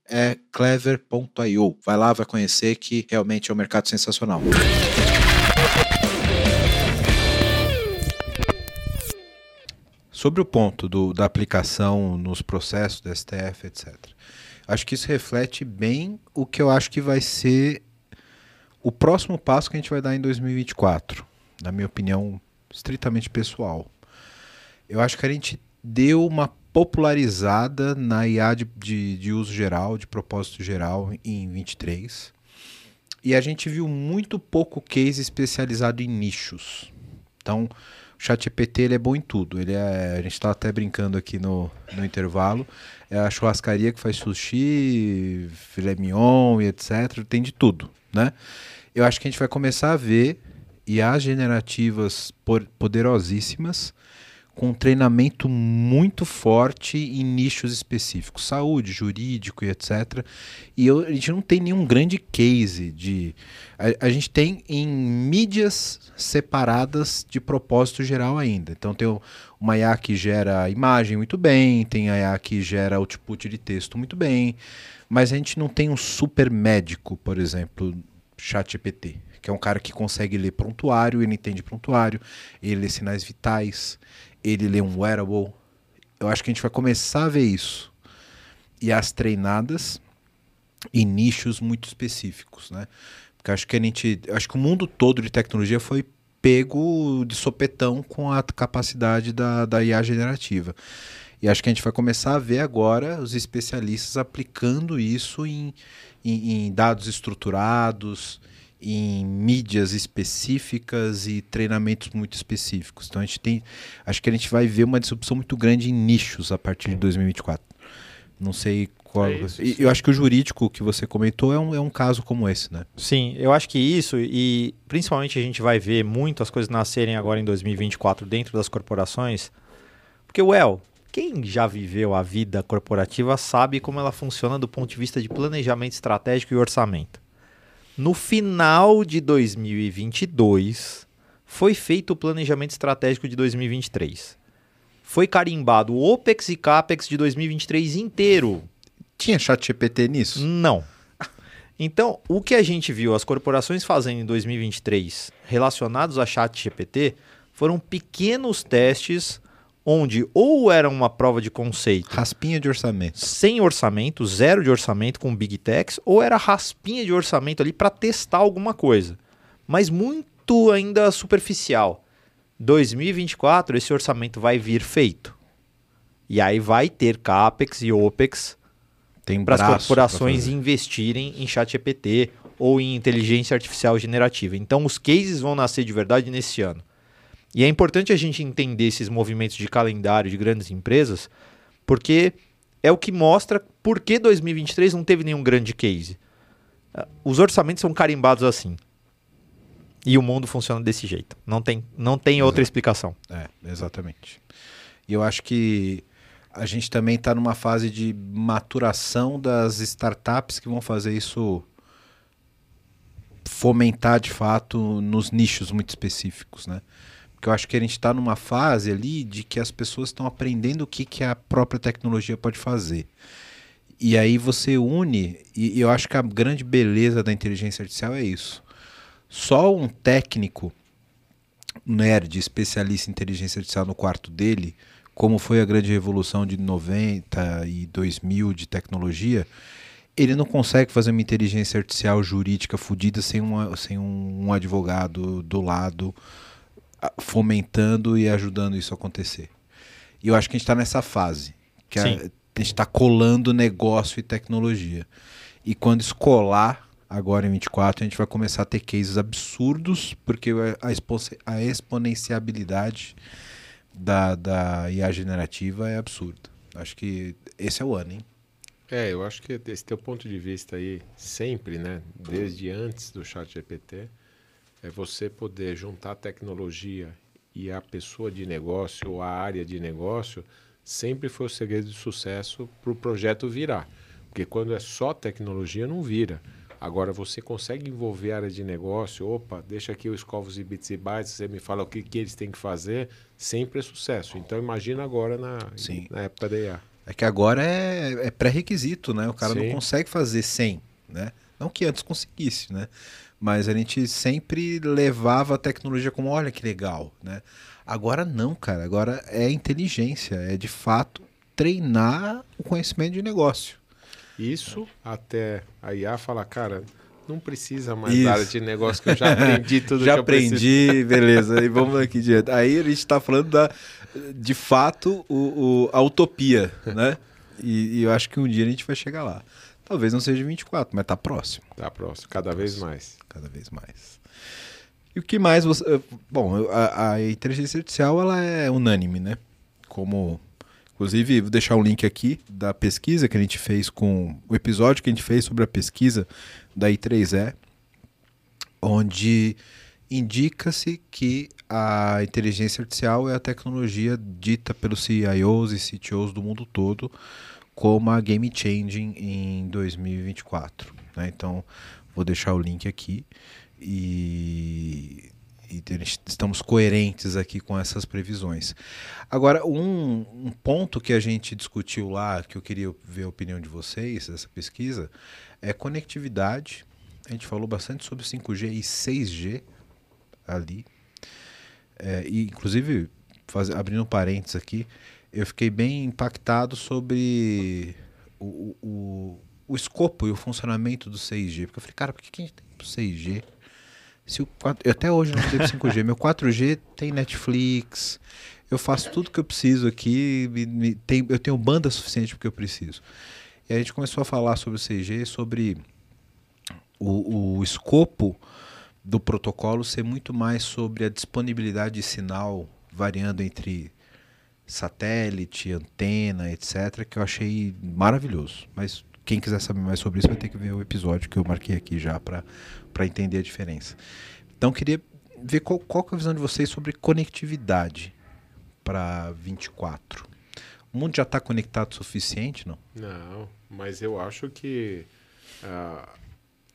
é clever.io. Vai lá, vai conhecer que realmente é um mercado sensacional. Sobre o ponto do- da aplicação nos processos do STF, etc. Acho que isso reflete bem o que eu acho que vai ser o próximo passo que a gente vai dar em 2024, na minha opinião estritamente pessoal. Eu acho que a gente deu uma popularizada na IA de, de, de uso geral, de propósito geral, em 23. E a gente viu muito pouco case especializado em nichos. Então, o ChatGPT ele é bom em tudo. Ele é, a gente está até brincando aqui no, no intervalo. É a churrascaria que faz sushi, filé mignon e etc. Tem de tudo, né? Eu acho que a gente vai começar a ver IAs generativas poderosíssimas com um treinamento muito forte em nichos específicos, saúde, jurídico e etc. E eu- a gente não tem nenhum grande case de. A, a gente tem em mídias separadas de propósito geral ainda. Então tem uma IA que gera imagem muito bem, tem a IA que gera output de texto muito bem, mas a gente não tem um super médico, por exemplo, ChatGPT, que é um cara que consegue ler prontuário, ele entende prontuário, ele lê sinais vitais, ele lê um wearable. Eu acho que a gente vai começar a ver isso. E as treinadas em nichos muito específicos, né? Porque acho que a gente, acho que o mundo todo de tecnologia foi pego de sopetão com a capacidade da, da IA generativa. E acho que a gente vai começar a ver agora os especialistas aplicando isso em, em, em dados estruturados, em mídias específicas e treinamentos muito específicos. Então a gente tem, acho que a gente vai ver uma disrupção muito grande em nichos a partir de 2024. Não sei protocolo. É isso, eu acho que o jurídico que você comentou é um, é um caso como esse, né? Sim, eu acho que isso, e principalmente a gente vai ver muito as coisas nascerem agora em 2024 dentro das corporações, porque, well, quem já viveu a vida corporativa sabe como ela funciona do ponto de vista de planejamento estratégico e orçamento. No final de 2022, foi feito o planejamento estratégico de 2023. Foi carimbado o OPEX e CAPEX de 2023 inteiro. Tinha chat GPT nisso? Não. Então, o que a gente viu as corporações fazendo em 2023 relacionados a chat GPT foram pequenos testes onde ou era uma prova de conceito Raspinha de orçamento. sem orçamento, zero de orçamento com Big Techs, ou era raspinha de orçamento ali para testar alguma coisa. Mas muito ainda superficial. 2024 esse orçamento vai vir feito. E aí vai ter CAPEX e OPEX para as corporações investirem em chat GPT ou em inteligência artificial generativa. Então, os cases vão nascer de verdade nesse ano. E é importante a gente entender esses movimentos de calendário de grandes empresas, porque é o que mostra por que 2023 não teve nenhum grande case. Ah, Os orçamentos são carimbados assim. E o mundo funciona desse jeito. Não tem, não tem outra explicação. É, exatamente. E eu acho que a gente também está numa fase de maturação das startups que vão fazer isso fomentar de fato nos nichos muito específicos, né? Porque eu acho que a gente está numa fase ali de que as pessoas estão aprendendo o que, que a própria tecnologia pode fazer. E aí você une, e eu acho que a grande beleza da inteligência artificial é isso. Só um técnico nerd, especialista em inteligência artificial no quarto dele, como foi a grande revolução de 90 e 2000 de tecnologia, ele não consegue fazer uma inteligência artificial jurídica fodida sem, uma, sem um, um advogado do lado fomentando e ajudando isso a acontecer. E eu acho que a gente está nessa fase, que a, a gente está colando negócio e tecnologia. E quando escolar, agora em 24, a gente vai começar a ter cases absurdos, porque a, expo- a exponenciabilidade da, da IA generativa é absurda. Acho que esse é o ano, hein? É, eu acho que esse teu ponto de vista aí, sempre, né? Desde antes do chat GPT, é você poder juntar a tecnologia e a pessoa de negócio ou a área de negócio, sempre foi o segredo de sucesso para o projeto virar. Porque quando é só tecnologia, não vira. Agora, você consegue envolver a área de negócio, opa, deixa aqui os covos e bits e bytes, você me fala o que, que eles têm que fazer, sempre é sucesso. Então, imagina agora na, Sim. na época da IA. É que agora é, é pré-requisito, né? O cara não Sim. consegue fazer sem, né? Não que antes conseguisse, né? Mas a gente sempre levava a tecnologia como, olha que legal, né? Agora não, cara. Agora é inteligência, é de fato treinar o conhecimento de negócio. Isso até a IA falar, cara, não precisa mais Isso. área de negócio que eu já aprendi (laughs) tudo Já que eu preciso. aprendi, beleza. E vamos aqui diante. Aí a gente está falando da, de fato, o, o- a utopia, né? E, e eu acho que um dia a gente vai chegar lá. Talvez não seja 24, mas tá próximo. Tá próximo, cada vez mais. cada vez mais. E o que mais você. eh, Bom, a, a inteligência artificial ela é unânime, né? Como. Inclusive, vou deixar o link aqui da pesquisa que a gente fez com. O episódio que a gente fez sobre a pesquisa da I3E, onde indica-se que a inteligência artificial é a tecnologia dita pelos CIOs e CTOs do mundo todo como a game changing em 2024. né? Então, vou deixar o link aqui e, e estamos coerentes aqui com essas previsões. Agora, um, um ponto que a gente discutiu lá, que eu queria ver a opinião de vocês, dessa pesquisa, é conectividade. A gente falou bastante sobre 5G e 6G ali. É, e, inclusive, faz- abrindo parênteses aqui, eu fiquei bem impactado sobre o, o, o, escopo e o funcionamento do 6G. Porque eu falei, cara, por que, que a gente tem pro 6G? Se o 4, eu até hoje não tenho 5G. Meu 4G tem Netflix. Eu faço tudo que eu preciso aqui. me- me- tem, eu tenho banda suficiente porque eu preciso. E a gente começou a falar sobre o 6G, sobre o, o escopo do protocolo ser muito mais sobre a disponibilidade de sinal variando entre satélite, antena, etc., que eu achei maravilhoso. Mas quem quiser saber mais sobre isso vai ter que ver o episódio que eu marquei aqui já para entender a diferença. Então, queria ver qual, qual é a visão de vocês sobre conectividade para 24. O mundo já está conectado o suficiente, não? Não, mas eu acho que a,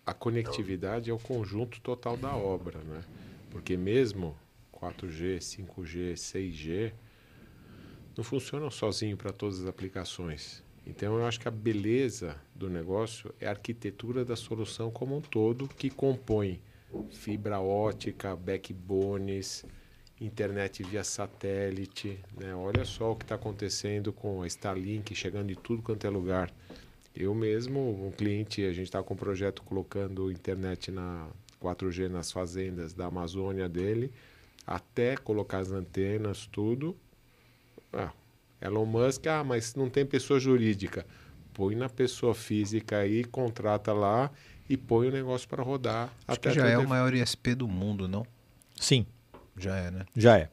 a conectividade é o conjunto total da obra, né? Porque mesmo 4G, 5G, 6G não funcionam sozinho para todas as aplicações. Então eu acho que a beleza do negócio é a arquitetura da solução como um todo que compõe fibra ótica, backbones, internet via satélite. Né? Olha só o que está acontecendo com a Starlink chegando em tudo quanto é lugar. Eu mesmo, um cliente, a gente está com um projeto colocando internet na 4G nas fazendas da Amazônia dele, até colocar as antenas, tudo. Ah, Elon Musk, ah, mas não tem pessoa jurídica. Põe na pessoa física aí, contrata lá e põe o negócio para rodar. Acho até que já é o maior ISP do mundo, não? Sim. Já é, né? Já é.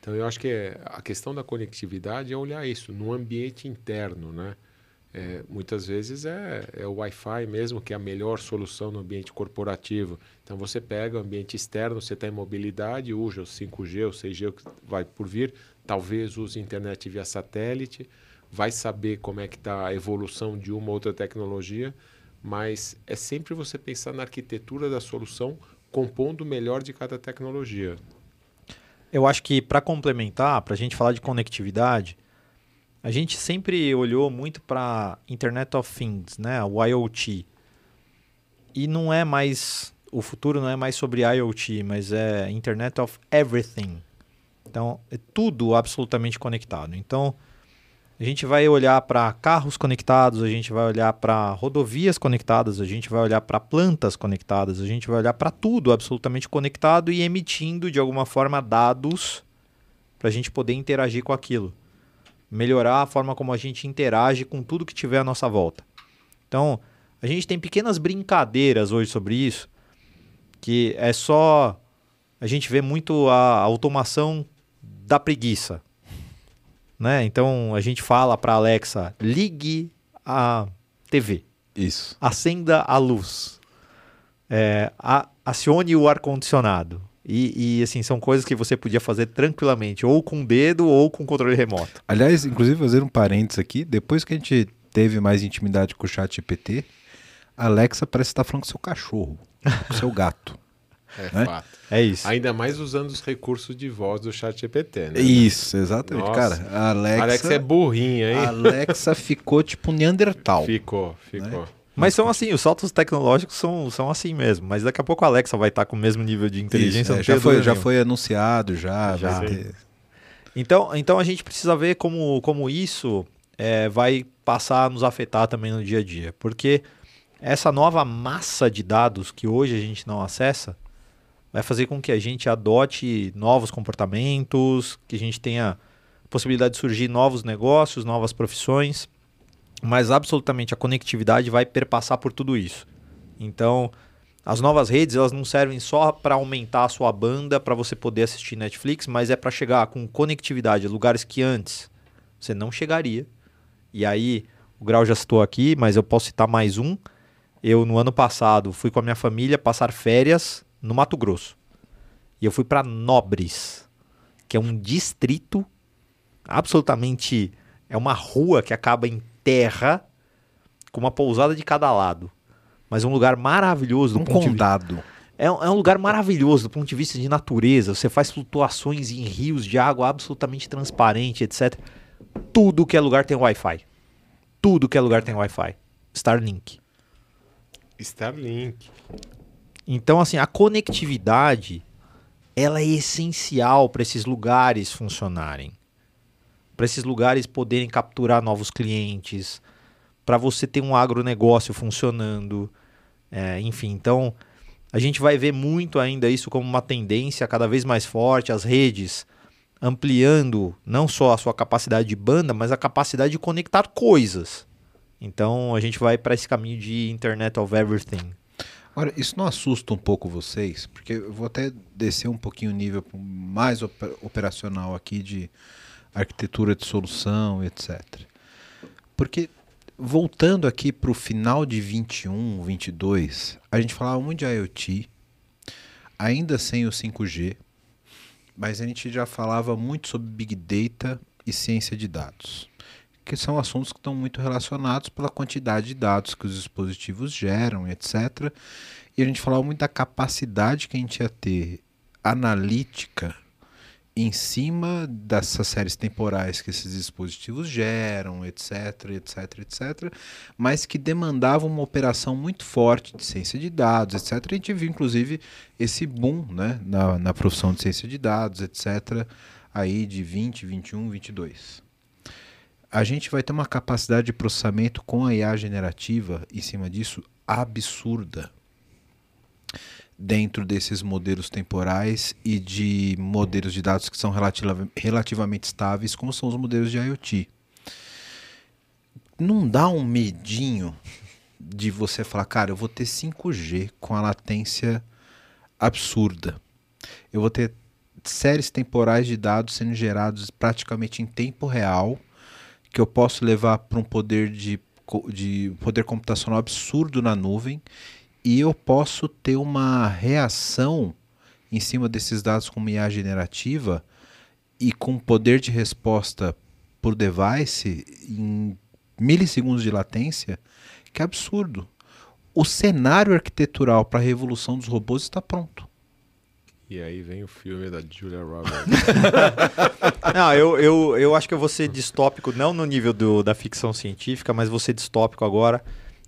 Então eu acho que é, a questão da conectividade é olhar isso no ambiente interno, né? É, muitas vezes é, é o Wi-Fi mesmo que é a melhor solução no ambiente corporativo. Então você pega o ambiente externo, você está em mobilidade, usa o 5G, o 6G que vai por vir, talvez use internet via satélite, vai saber como é que está a evolução de uma ou outra tecnologia, mas é sempre você pensar na arquitetura da solução compondo o melhor de cada tecnologia. Eu acho que para complementar, para a gente falar de conectividade, a gente sempre olhou muito para Internet of Things, né? O IoT. E não é mais o futuro não é mais sobre IoT, mas é Internet of Everything. Então, é tudo absolutamente conectado. Então, a gente vai olhar para carros conectados, a gente vai olhar para rodovias conectadas, a gente vai olhar para plantas conectadas, a gente vai olhar para tudo absolutamente conectado e emitindo de alguma forma dados para a gente poder interagir com aquilo melhorar a forma como a gente interage com tudo que tiver à nossa volta. Então, a gente tem pequenas brincadeiras hoje sobre isso, que é só a gente vê muito a automação da preguiça, né? Então a gente fala para Alexa ligue a TV, isso, acenda a luz, é, a, acione o ar condicionado, e, e, assim, são coisas que você podia fazer tranquilamente, ou com o dedo ou com controle remoto. Aliás, inclusive fazer um parênteses aqui, depois que a gente teve mais intimidade com o chat GPT, a Alexa parece estar falando com seu cachorro, com seu gato. (laughs) É né? fato. É isso. Ainda mais usando os recursos de voz do chat GPT, né? Isso, exatamente. Nossa. Cara, a Alexa... Alexa é burrinha, hein? A Alexa ficou tipo Neandertal. Ficou, ficou. Né? Mas são assim, os saltos tecnológicos são, são assim mesmo. Mas daqui a pouco a Alexa vai estar com o mesmo nível de inteligência. Isso, é, já, foi, já foi anunciado, já. já. Então, então a gente precisa ver como, como isso é, vai passar a nos afetar também no dia a dia. Porque essa nova massa de dados que hoje a gente não acessa vai fazer com que a gente adote novos comportamentos, que a gente tenha possibilidade de surgir novos negócios, novas profissões mas absolutamente a conectividade vai perpassar por tudo isso. Então, as novas redes elas não servem só para aumentar a sua banda para você poder assistir Netflix, mas é para chegar com conectividade a lugares que antes você não chegaria. E aí, o Grau já citou aqui, mas eu posso citar mais um. Eu, no ano passado, fui com a minha família passar férias no Mato Grosso. E eu fui para Nobres, que é um distrito absolutamente. É uma rua que acaba em terra com uma pousada de cada lado. Mas um lugar maravilhoso do um ponto condado. De... É, é um lugar maravilhoso do ponto de vista de natureza. Você faz flutuações em rios de água absolutamente transparente, etc. Tudo que é lugar tem Wi-Fi. Tudo que é lugar tem Wi-Fi. Starlink. Starlink. Então, assim, a conectividade ela é essencial para esses lugares funcionarem para esses lugares poderem capturar novos clientes, para você ter um agronegócio funcionando. É, enfim, então a gente vai ver muito ainda isso como uma tendência cada vez mais forte, as redes ampliando não só a sua capacidade de banda, mas a capacidade de conectar coisas. Então a gente vai para esse caminho de Internet of Everything. Agora, isso não assusta um pouco vocês? Porque eu vou até descer um pouquinho o nível mais operacional aqui de arquitetura de solução, etc. Porque voltando aqui para o final de 21, 22, a gente falava muito de IoT, ainda sem o 5G, mas a gente já falava muito sobre Big Data e ciência de dados, que são assuntos que estão muito relacionados pela quantidade de dados que os dispositivos geram, etc. E a gente falava muito da capacidade que a gente ia ter analítica em cima dessas séries temporais que esses dispositivos geram, etc, etc, etc, mas que demandavam uma operação muito forte de ciência de dados, etc. A gente viu, inclusive, esse boom né, na, na profissão de ciência de dados, etc., aí de 20, 21, 22. A gente vai ter uma capacidade de processamento com a IA generativa em cima disso absurda dentro desses modelos temporais e de modelos de dados que são relativa, relativamente estáveis, como são os modelos de IoT. Não dá um medinho de você falar, cara, eu vou ter 5G com a latência absurda. Eu vou ter séries temporais de dados sendo gerados praticamente em tempo real, que eu posso levar para um poder de, de poder computacional absurdo na nuvem e eu posso ter uma reação em cima desses dados com IA generativa e com poder de resposta por device em milissegundos de latência, que é absurdo. O cenário arquitetural para a revolução dos robôs está pronto. E aí vem o filme da Julia Roberts. (laughs) não, eu, eu, eu acho que eu vou ser distópico, não no nível do, da ficção científica, mas vou ser distópico agora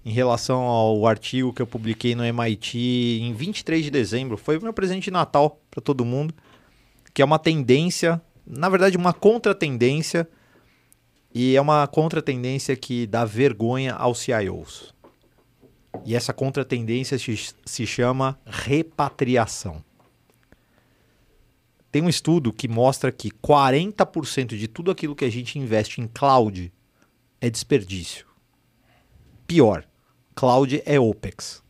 em relação ao artigo que eu publiquei no MIT em 23 de dezembro. Foi o meu presente de Natal para todo mundo, que é uma tendência, na verdade, uma contratendência, e é uma contratendência que dá vergonha aos CIOs. E essa contratendência se chama repatriação. Tem um estudo que mostra que 40% de tudo aquilo que a gente investe em cloud é desperdício. Pior, cloud é OPEX,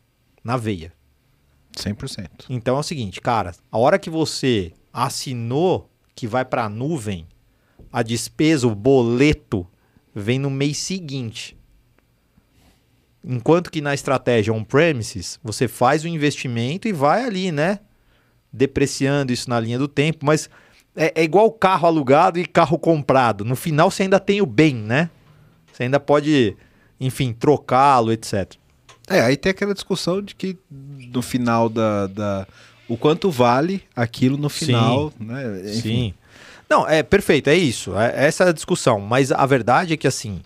na veia. 100%. Então é o seguinte, cara, a hora que você assinou que vai para a nuvem, a despesa, o boleto, vem no mês seguinte. Enquanto que na estratégia on-premises, você faz o investimento e vai ali, né? Depreciando isso na linha do tempo, mas é, é igual carro alugado e carro comprado. No final você ainda tem o bem, né? Você ainda pode enfim, trocá-lo, etc. É, aí tem aquela discussão de que no final da. da o quanto vale aquilo no final, Sim. né? Enfim. Sim. Não, é perfeito, é isso. É, essa é a discussão. Mas a verdade é que, assim,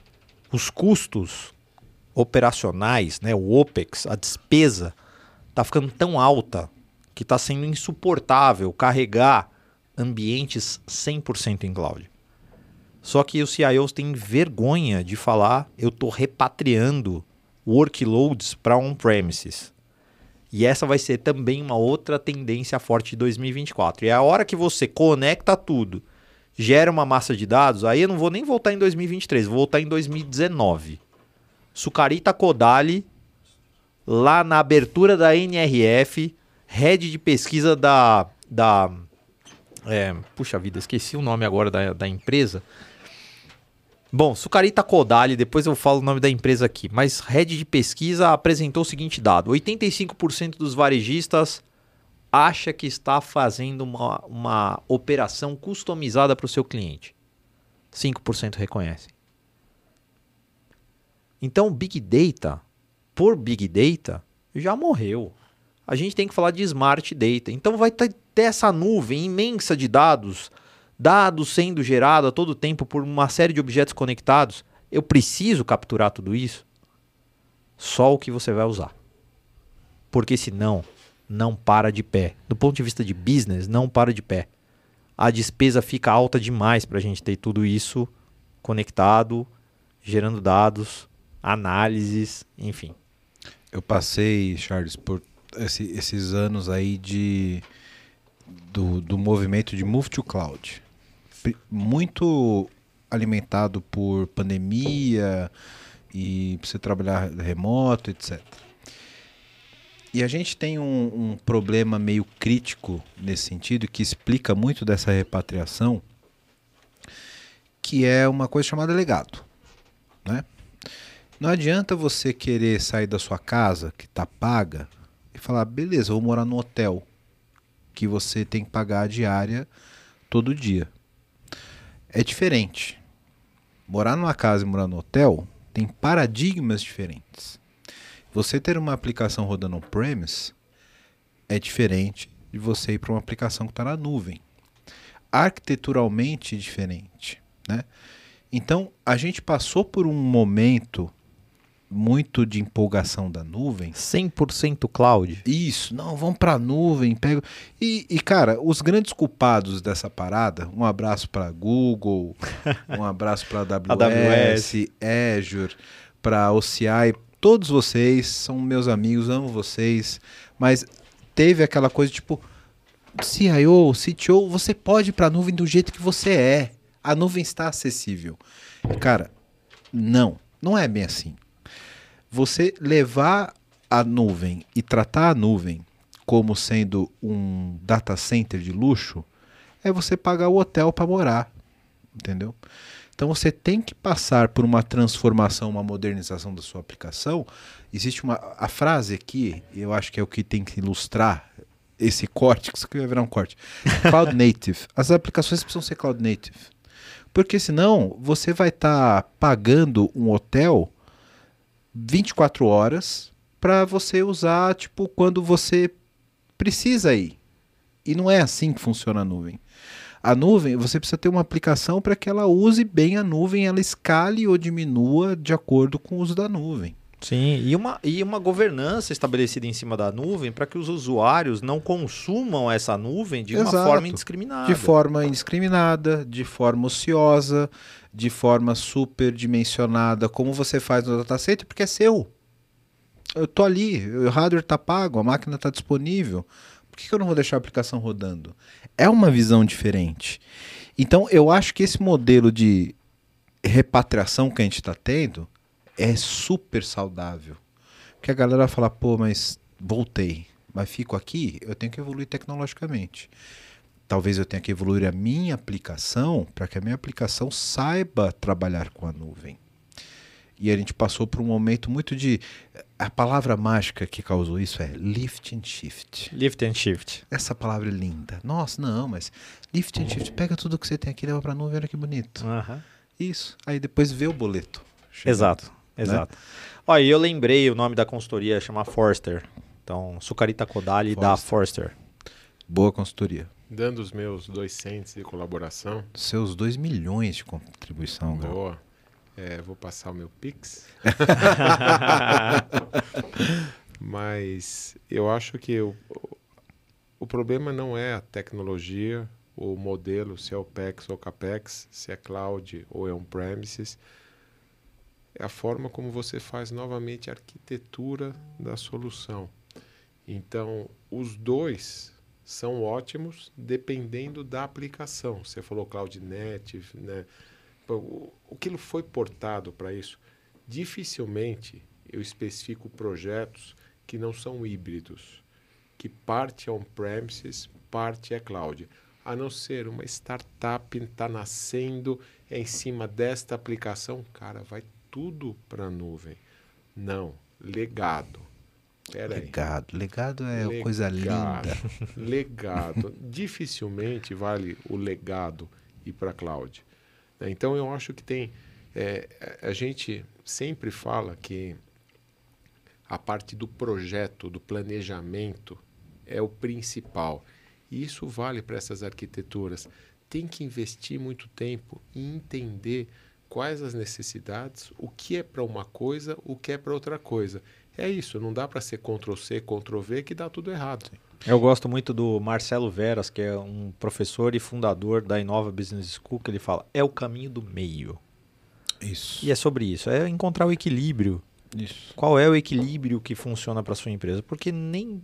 os custos operacionais, né, o OPEX, a despesa, tá ficando tão alta que está sendo insuportável carregar ambientes 100% em cloud. Só que os CIOs têm vergonha de falar, eu estou repatriando workloads para on-premises. E essa vai ser também uma outra tendência forte de 2024. E é a hora que você conecta tudo, gera uma massa de dados, aí eu não vou nem voltar em 2023, vou voltar em 2019. Sucarita Kodali, lá na abertura da NRF, head de pesquisa da. da é, puxa vida, esqueci o nome agora da, da empresa. Bom, Sucarita Kodali, depois eu falo o nome da empresa aqui, mas Rede de Pesquisa apresentou o seguinte dado: 85% dos varejistas acha que está fazendo uma, uma operação customizada para o seu cliente. 5% reconhecem. Então, Big Data, por Big Data, já morreu. A gente tem que falar de Smart Data. Então, vai ter essa nuvem imensa de dados dados sendo gerados a todo tempo por uma série de objetos conectados, eu preciso capturar tudo isso? Só o que você vai usar. Porque senão, não para de pé. Do ponto de vista de business, não para de pé. A despesa fica alta demais para a gente ter tudo isso conectado, gerando dados, análises, enfim. Eu passei, Charles, por esse, esses anos aí de do, do movimento de Move to Cloud muito alimentado por pandemia e você trabalhar remoto, etc. E a gente tem um, um, problema meio crítico nesse sentido, que explica muito dessa repatriação, que é uma coisa chamada legado. Né? Não adianta você querer sair da sua casa, que está paga, falar, beleza, vou morar no hotel, que você tem que pagar a diária todo dia. É diferente. Morar numa casa e morar no hotel tem paradigmas diferentes. Você ter uma aplicação rodando on-premise é diferente de você ir para uma aplicação que está na nuvem. Arquiteturalmente diferente. Né? Então, a gente passou por um momento muito de empolgação da nuvem. 100% cloud. Isso, não, vamos para nuvem, pega. E, e, cara, os grandes culpados dessa parada, um abraço para Google, (laughs) um abraço para AWS, AWS, Azure, para OCI, todos vocês são meus amigos, amo vocês, mas teve aquela coisa tipo CIO, CTO, você pode ir para a nuvem do jeito que você é. A nuvem está acessível. Cara, não, não é bem assim você levar a nuvem e tratar a nuvem como sendo um data center de luxo é você pagar o hotel para morar, entendeu? Então você tem que passar por uma transformação, uma modernização da sua aplicação. Existe uma a frase aqui, eu acho que é o que tem que ilustrar esse corte, que isso aqui vai virar um corte. Cloud (laughs) native. As aplicações precisam ser cloud native. Porque senão você vai estar tá pagando um hotel 24 horas para você usar, tipo, quando você precisa ir. E não é assim que funciona a nuvem. A nuvem, você precisa ter uma aplicação para que ela use bem a nuvem, ela escale ou diminua de acordo com o uso da nuvem. Sim, e uma, e uma governança estabelecida em cima da nuvem para que os usuários não consumam essa nuvem de Exato. uma forma indiscriminada. De forma indiscriminada, de forma ociosa, de forma superdimensionada, como você faz no data center, porque é seu. Eu tô ali, o hardware está pago, a máquina está disponível. Por que, que eu não vou deixar a aplicação rodando? É uma visão diferente. Então, eu acho que esse modelo de repatriação que a gente está tendo é super saudável. Porque a galera fala, pô, mas voltei, mas fico aqui, eu tenho que evoluir tecnologicamente. Talvez eu tenha que evoluir a minha aplicação para que a minha aplicação saiba trabalhar com a nuvem. E a gente passou por um momento muito de. A palavra mágica que causou isso é lift and shift. Lift and shift. Essa palavra é linda. Nossa, não, mas lift and shift, pega tudo que você tem aqui leva para a nuvem, olha que bonito. Uhum. Isso. Aí depois vê o boleto. Chegando. Exato. Exato. Né? Olha, eu lembrei o nome da consultoria, chama Forster. Então, Sucarita Kodali Forster. da Forster. Boa consultoria. Dando os meus dois cents de colaboração. Seus dois milhões de contribuição. Boa. É, vou passar o meu Pix. (laughs) Mas eu acho que o, o problema não é a tecnologia, o modelo, se é OPEX ou CAPEX, se é cloud ou é on-premises é a forma como você faz novamente a arquitetura da solução. Então, os dois são ótimos dependendo da aplicação. Você falou Cloud Native, né? O que foi portado para isso? Dificilmente eu especifico projetos que não são híbridos, que parte é on-premises, parte é cloud. A não ser uma startup está nascendo em cima desta aplicação, cara, vai tudo para a nuvem. Não, legado. Pera legado. Aí. Legado é legado. coisa linda. (laughs) Legado. Dificilmente vale o legado ir para a cloud. Né? Então eu acho que tem. É, a gente sempre fala que a parte do projeto, do planejamento, é o principal. E isso vale para essas arquiteturas. Tem que investir muito tempo em entender quais as necessidades, o que é para uma coisa, o que é para outra coisa. É isso, não dá para ser Ctrl C, Ctrl V que dá tudo errado. Eu gosto muito do Marcelo Veras, que é um professor e fundador da Inova Business School, que ele fala: é o caminho do meio. Isso. E é sobre isso, é encontrar o equilíbrio. Isso. Qual é o equilíbrio que funciona para sua empresa? Porque nem,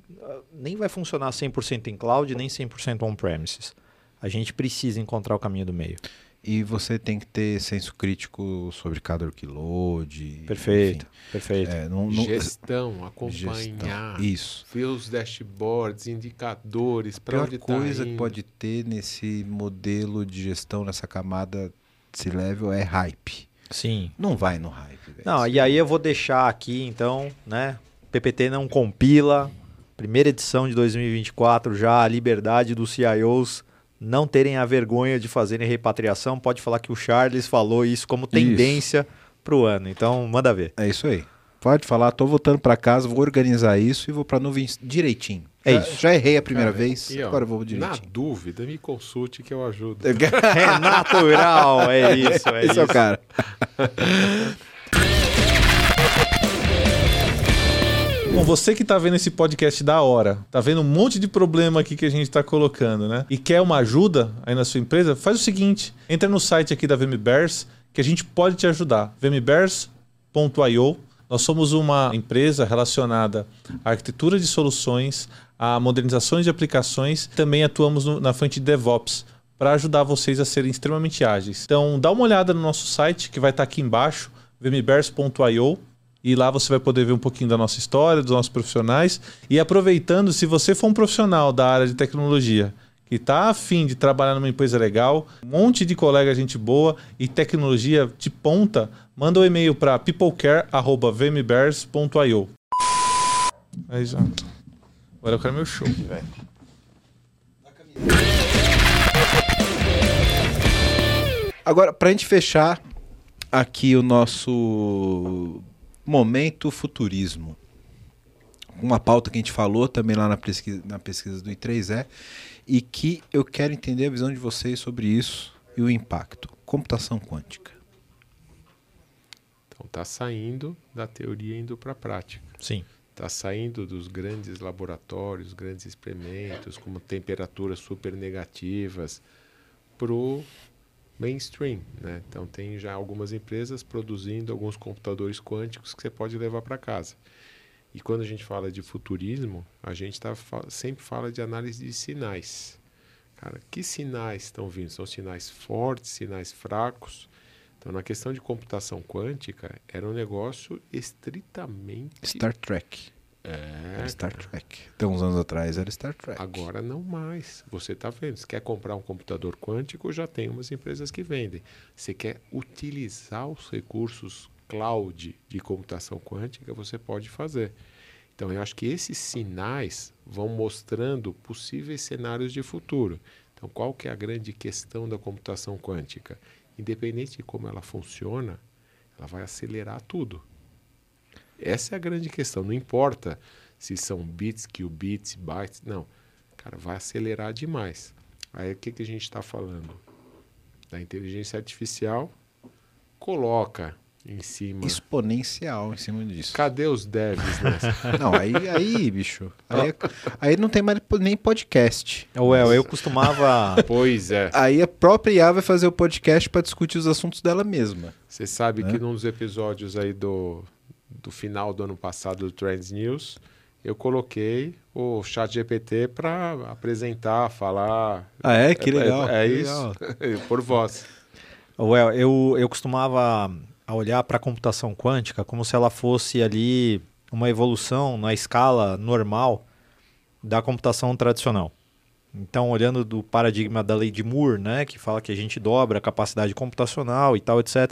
nem vai funcionar 100% em cloud, nem 100% on-premises. A gente precisa encontrar o caminho do meio. E você tem que ter senso crítico sobre cada workload. Perfeito, enfim. perfeito. É, não, não, gestão, (laughs) acompanhar. Gestão, isso. Ver os dashboards, indicadores, para onde está coisa que pode ter nesse modelo de gestão, nessa camada C-Level é hype. Sim. Não vai no hype, velho. Não, e aí eu vou deixar aqui, então, né? PPT não compila. Primeira edição de 2024 já, a liberdade dos CIOs não terem a vergonha de fazerem repatriação. Pode falar que o Charles falou isso como tendência para o ano. Então, manda ver. É isso aí. Pode falar, tô voltando para casa, vou organizar isso e vou para nuvem direitinho. É já, isso. já errei a primeira Cara, vez, e, ó, agora eu vou Na direitinho. dúvida, me consulte que eu ajudo. (laughs) É natural, é isso, é Esse isso. é o cara. (laughs) Bom, você que tá vendo esse podcast da hora, tá vendo um monte de problema aqui que a gente tá colocando, né? E quer uma ajuda aí na sua empresa, faz o seguinte: entra no site aqui da VMBears que a gente pode te ajudar. vmbears.io. Nós somos uma empresa relacionada à arquitetura de soluções, a modernizações de aplicações, também atuamos no- na frente de DevOps para ajudar vocês a serem extremamente ágeis. Então, dá uma olhada no nosso site que vai estar aqui embaixo, vmbears.io. E lá você vai poder ver um pouquinho da nossa história, dos nossos profissionais. E aproveitando, se você for um profissional da área de tecnologia que está afim de trabalhar numa empresa legal, um monte de colega, gente boa e tecnologia de ponta, manda um e-mail para peoplecare.vmbears.io. Aí. Agora eu quero meu show. Agora, pra gente fechar aqui o nosso momento futurismo. Uma pauta que a gente falou também lá na pesquisa, na pesquisa do I3E e que eu quero entender a visão de vocês sobre isso e o impacto. Computação quântica. Então tá saindo da teoria indo para a prática. Sim. Está saindo dos grandes laboratórios, grandes experimentos, como temperaturas super negativas, para o mainstream. Né? Então, tem já algumas empresas produzindo alguns computadores quânticos que você pode levar para casa. E quando a gente fala de futurismo, a gente tá, sempre fala de análise de sinais. Cara, que sinais estão vindo? São sinais fortes, sinais fracos? Então, na questão de computação quântica, era um negócio estritamente Star Trek. É, Era Star Trek. Até uns anos atrás era Star Trek. agora não mais. Você está vendo, se quer comprar um computador quântico, já tem umas empresas que vendem. Você quer utilizar os recursos cloud de computação quântica, você pode fazer. Então, eu acho que esses sinais vão mostrando possíveis cenários de futuro. Então, qual que é a grande questão da computação quântica? Independente de como ela funciona, ela vai acelerar tudo. Essa é a grande questão. Não importa se são bits, qubits, bytes. Não. Cara, vai acelerar demais. Aí o que, que a gente está falando? Da inteligência artificial, coloca em cima. Exponencial em cima disso. Cadê os devs nessa? (laughs) Não, aí, aí bicho. Aí, é- aí não tem mais nem podcast. Well, eu costumava. (laughs) pois é. Aí a própria IA vai fazer o podcast para discutir os assuntos dela mesma. Você sabe Né? que num dos episódios aí do, do final do ano passado do Trends News, eu coloquei o chat GPT para apresentar, falar. Ah, é? Que É- legal. É, é que isso. legal. (laughs) Por voz. Well, eu, eu costumava olhar para a computação quântica como se ela fosse ali uma evolução na escala normal da computação tradicional. Então, olhando do paradigma da lei de Moore, né, que fala que a gente dobra a capacidade computacional e tal, etc.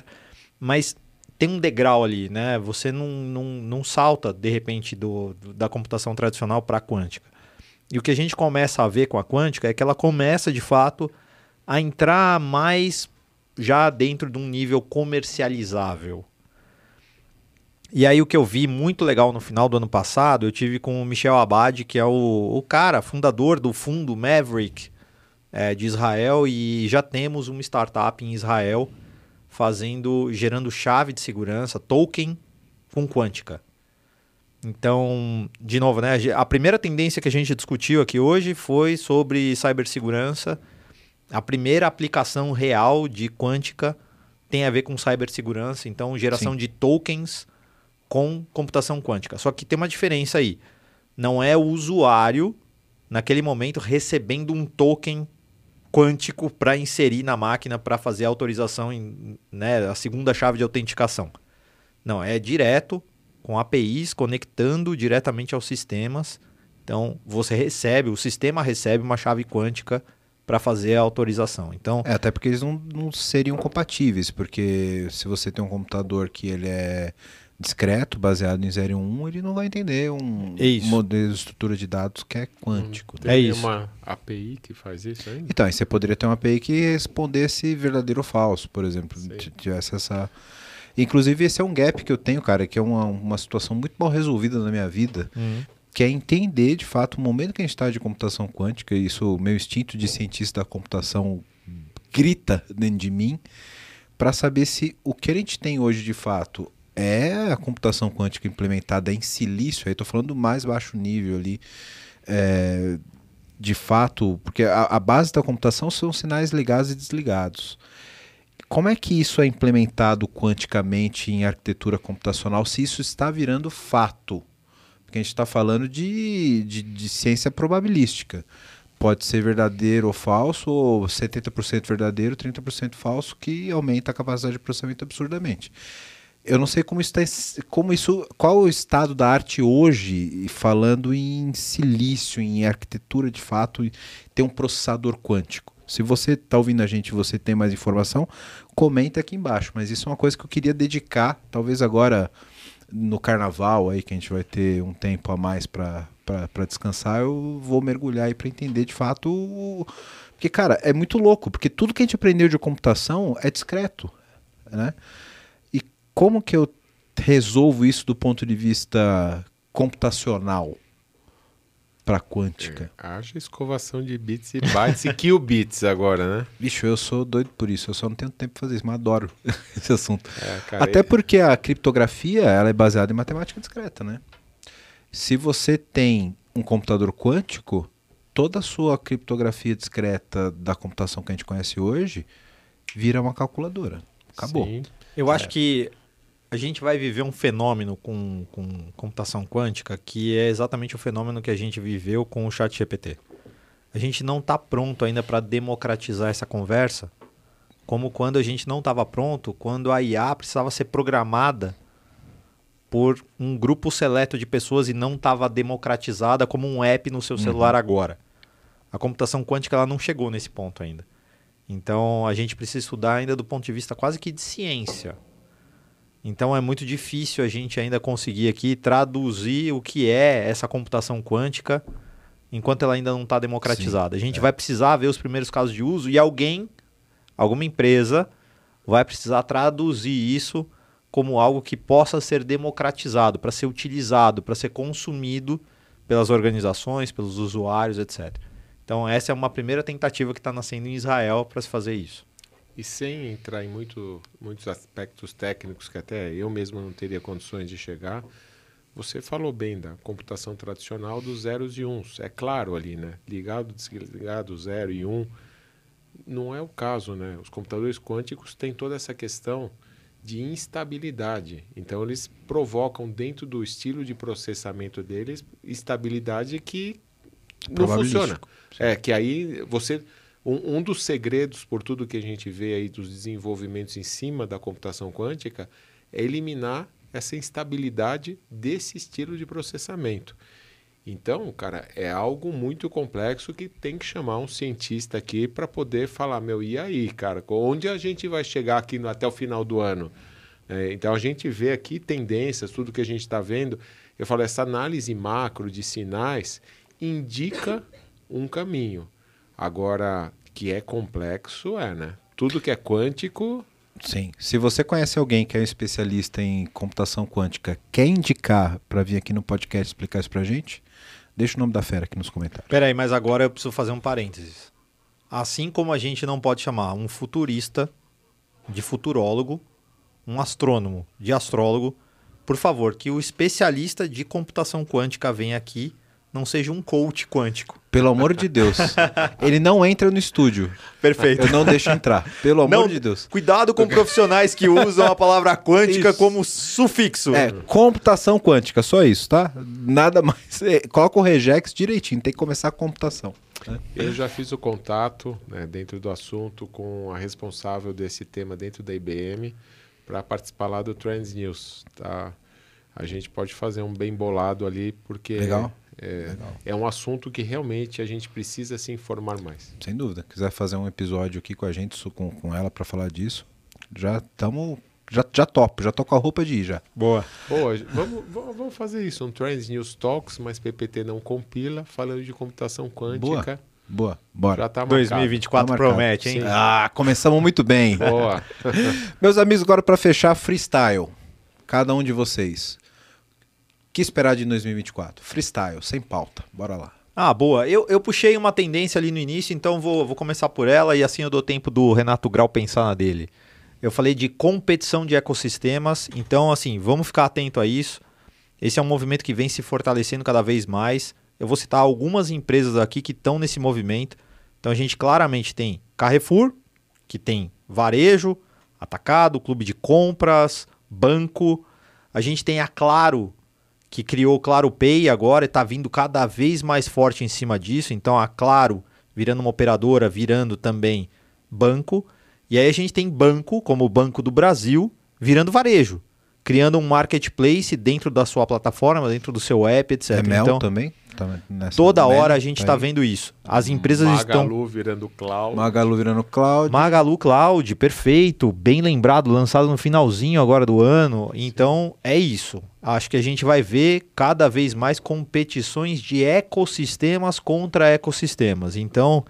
Mas tem um degrau ali, né? Você não, não, não salta, de repente, do, da computação tradicional para a quântica. E o que a gente começa a ver com a quântica é que ela começa, de fato, a entrar mais já dentro de um nível comercializável. E aí o que eu vi muito legal no final do ano passado, eu tive com o Michel Abad, que é o, o cara, fundador do fundo Maverick é, de Israel, e já temos uma startup em Israel fazendo, gerando chave de segurança, token com quântica. Então, de novo, né? A primeira tendência que a gente discutiu aqui hoje foi sobre cibersegurança. A primeira aplicação real de quântica tem a ver com cibersegurança, então geração Sim. de tokens com computação quântica. Só que tem uma diferença aí. Não é o usuário, naquele momento, recebendo um token quântico para inserir na máquina para fazer a autorização, em, né, a segunda chave de autenticação. Não, é direto, com APIs, conectando diretamente aos sistemas. Então, você recebe, o sistema recebe uma chave quântica para fazer a autorização. Então, É, até porque eles não, não seriam compatíveis, porque se você tem um computador que ele é discreto, baseado em 0 e 1, ele não vai entender um É isso. modelo de estrutura de dados que é quântico. Tem É isso. uma API que faz isso ainda? Então, aí você poderia ter uma API que respondesse verdadeiro ou falso, por exemplo. Tivesse essa. Inclusive, esse é um gap que eu tenho, cara, que é uma, uma situação muito mal resolvida na minha vida, que é entender, de fato, o momento que a gente está de computação quântica, e isso, o meu instinto de cientista da computação grita dentro de mim, para saber se o que a gente tem hoje, de fato, é a computação quântica implementada em silício, aí estou falando do mais baixo nível ali, é, de fato, porque a, a base da computação são sinais ligados e desligados. Como é que isso é implementado quanticamente em arquitetura computacional, se isso está virando fato? Porque a gente está falando de, de, de ciência probabilística. Pode ser verdadeiro ou falso, ou 70% verdadeiro, 30% falso, que aumenta a capacidade de processamento absurdamente. Eu não sei como está, como isso, qual o estado da arte hoje, falando em silício, em arquitetura de fato, ter um processador quântico. Se você está ouvindo a gente você tem mais informação, comenta aqui embaixo. Mas isso é uma coisa que eu queria dedicar, talvez agora no carnaval aí que a gente vai ter um tempo a mais para descansar, eu vou mergulhar aí para entender de fato. o- Porque, cara, é muito louco, porque tudo que a gente aprendeu de computação é discreto, né? Como que eu resolvo isso do ponto de vista computacional para quântica? É, haja escovação de bits e bytes e qubits agora, né? Bicho, eu sou doido por isso, eu só não tenho tempo pra fazer isso, mas adoro (laughs) esse assunto. É, cara, Até e- porque a criptografia ela é baseada em matemática discreta, né? Se você tem um computador quântico, toda a sua criptografia discreta da computação que a gente conhece hoje vira uma calculadora. Acabou. Sim. Eu acho que a gente vai viver um fenômeno com, com computação quântica que é exatamente o fenômeno que a gente viveu com o chat GPT. A gente não está pronto ainda para democratizar essa conversa, como quando a gente não estava pronto, quando a IA precisava ser programada por um grupo seleto de pessoas e não estava democratizada como um app no seu celular agora. A computação quântica ela não chegou nesse ponto ainda. Então a gente precisa estudar ainda do ponto de vista quase que de ciência. Então é muito difícil a gente ainda conseguir aqui traduzir o que é essa computação quântica enquanto ela ainda não está democratizada. a gente vai precisar ver os primeiros casos de uso e alguém, alguma empresa, vai precisar traduzir isso como algo que possa ser democratizado, para ser utilizado, para ser consumido pelas organizações, pelos usuários, etc. Então essa é uma primeira tentativa que está nascendo em Israel para se fazer isso. E sem entrar em muito, muitos aspectos técnicos que até eu mesmo não teria condições de chegar, você falou bem da computação tradicional dos zeros e uns. É claro ali, né? Ligado, desligado, zero e um. Não é o caso, né? Os computadores quânticos têm toda essa questão de instabilidade. Então, eles provocam dentro do estilo de processamento deles instabilidade que não funciona. É, que aí você. Um, um dos segredos, por tudo que a gente vê aí dos desenvolvimentos em cima da computação quântica, é eliminar essa instabilidade desse estilo de processamento. Então, cara, é algo muito complexo que tem que chamar um cientista aqui para poder falar, meu, e aí, cara, onde a gente vai chegar aqui no- até o final do ano? É, então a gente vê aqui tendências, tudo que a gente está vendo. Eu falo, essa análise macro de sinais indica um caminho. Agora, que é complexo, é, né? Tudo que é quântico, Sim. Se você conhece alguém que é um especialista em computação quântica, quer indicar para vir aqui no podcast explicar isso pra gente, deixa o nome da fera aqui nos comentários. Peraí, mas agora eu preciso fazer um parênteses. Assim como a gente não pode chamar um futurista de futurólogo, um astrônomo de astrólogo, por favor, que o especialista de computação quântica venha aqui, não seja um coach quântico. Pelo amor de Deus. (laughs) Ele não entra no estúdio. Perfeito. Eu não deixo entrar. Pelo amor Não, de Deus. Cuidado com profissionais que usam a palavra quântica Isso. como sufixo. É, computação quântica, só isso, tá? Nada mais. É, coloca o regex direitinho, tem que começar a computação. Eu já fiz o contato né, dentro do assunto com a responsável desse tema dentro da IBM para participar lá do Trends News. Tá? A gente pode fazer um bem bolado ali, porque Legal. É, é um assunto que realmente a gente precisa se informar mais. Sem dúvida. Quiser fazer um episódio aqui com a gente, com, com ela, para falar disso, já estamos. Já, já topo, já tô com a roupa de ir já. Boa. Boa, vamos, vamos vamos fazer isso, um Trends News Talks, mas PPT não compila, falando de computação quântica. Boa, bora. Já tá marcado. 2024 Tá promete, hein? Sim. Ah, começamos muito bem. Boa. (laughs) Meus amigos, agora para fechar, freestyle. Cada um de vocês. Que esperar de 2024? Freestyle, sem pauta. Bora lá. Ah, boa. Eu, eu puxei uma tendência ali no início, então vou, vou começar por ela e assim eu dou tempo do Renato Grau pensar na dele. Eu falei de competição de ecossistemas, então assim, vamos ficar atento a isso. Esse é um movimento que vem se fortalecendo cada vez mais. Eu vou citar algumas empresas aqui que estão nesse movimento. Então a gente claramente tem Carrefour, que tem varejo, atacado, clube de compras, banco. A gente tem a Claro, que criou o Claro Pay agora e está vindo cada vez mais forte em cima disso. Então a Claro virando uma operadora, virando também banco. E aí a gente tem banco, como o Banco do Brasil, virando varejo, criando um marketplace dentro da sua plataforma, dentro do seu app, etc. É Mel então, também? Tá nessa- toda hora a gente tá está aí. vendo isso. As empresas estão Magalu virando cloud. Magalu virando cloud. Magalu Cloud, perfeito, bem lembrado, lançado no finalzinho agora do ano. Então é isso. Acho que a gente vai ver cada vez mais competições de ecossistemas contra ecossistemas. Então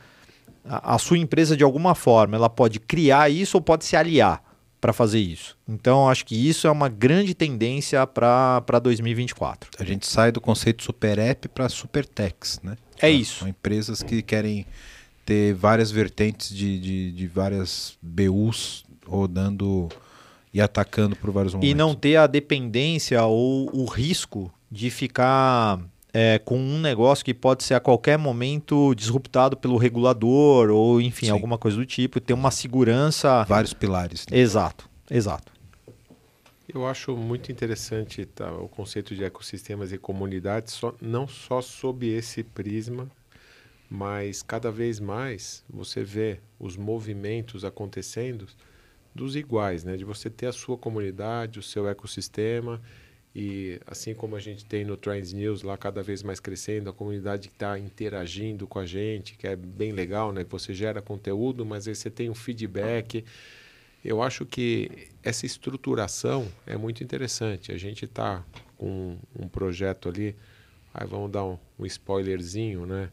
a, a sua empresa de alguma forma ela pode criar isso ou pode se aliar para fazer isso. Então acho que isso é uma grande tendência para 2024. A gente sai do conceito super app para super techs, né? É isso. São empresas que querem ter várias vertentes de, de, de várias BUs rodando e atacando por vários momentos. E não ter a dependência ou o risco de ficar é, com um negócio que pode ser a qualquer momento disruptado pelo regulador ou, enfim, Sim. alguma coisa do tipo. Ter uma segurança. Vários pilares. né? Exato, exato. Eu acho muito interessante tá, o conceito de ecossistemas e comunidades, só, não só sob esse prisma, mas cada vez mais você vê os movimentos acontecendo dos iguais, né? de você ter a sua comunidade, o seu ecossistema, e assim como a gente tem no Trends News lá cada vez mais crescendo, a comunidade que está interagindo com a gente, que é bem legal, né? você gera conteúdo, mas aí você tem um feedback. Eu acho que essa estruturação é muito interessante. A gente está com um projeto ali, aí vamos dar um, um spoilerzinho, né?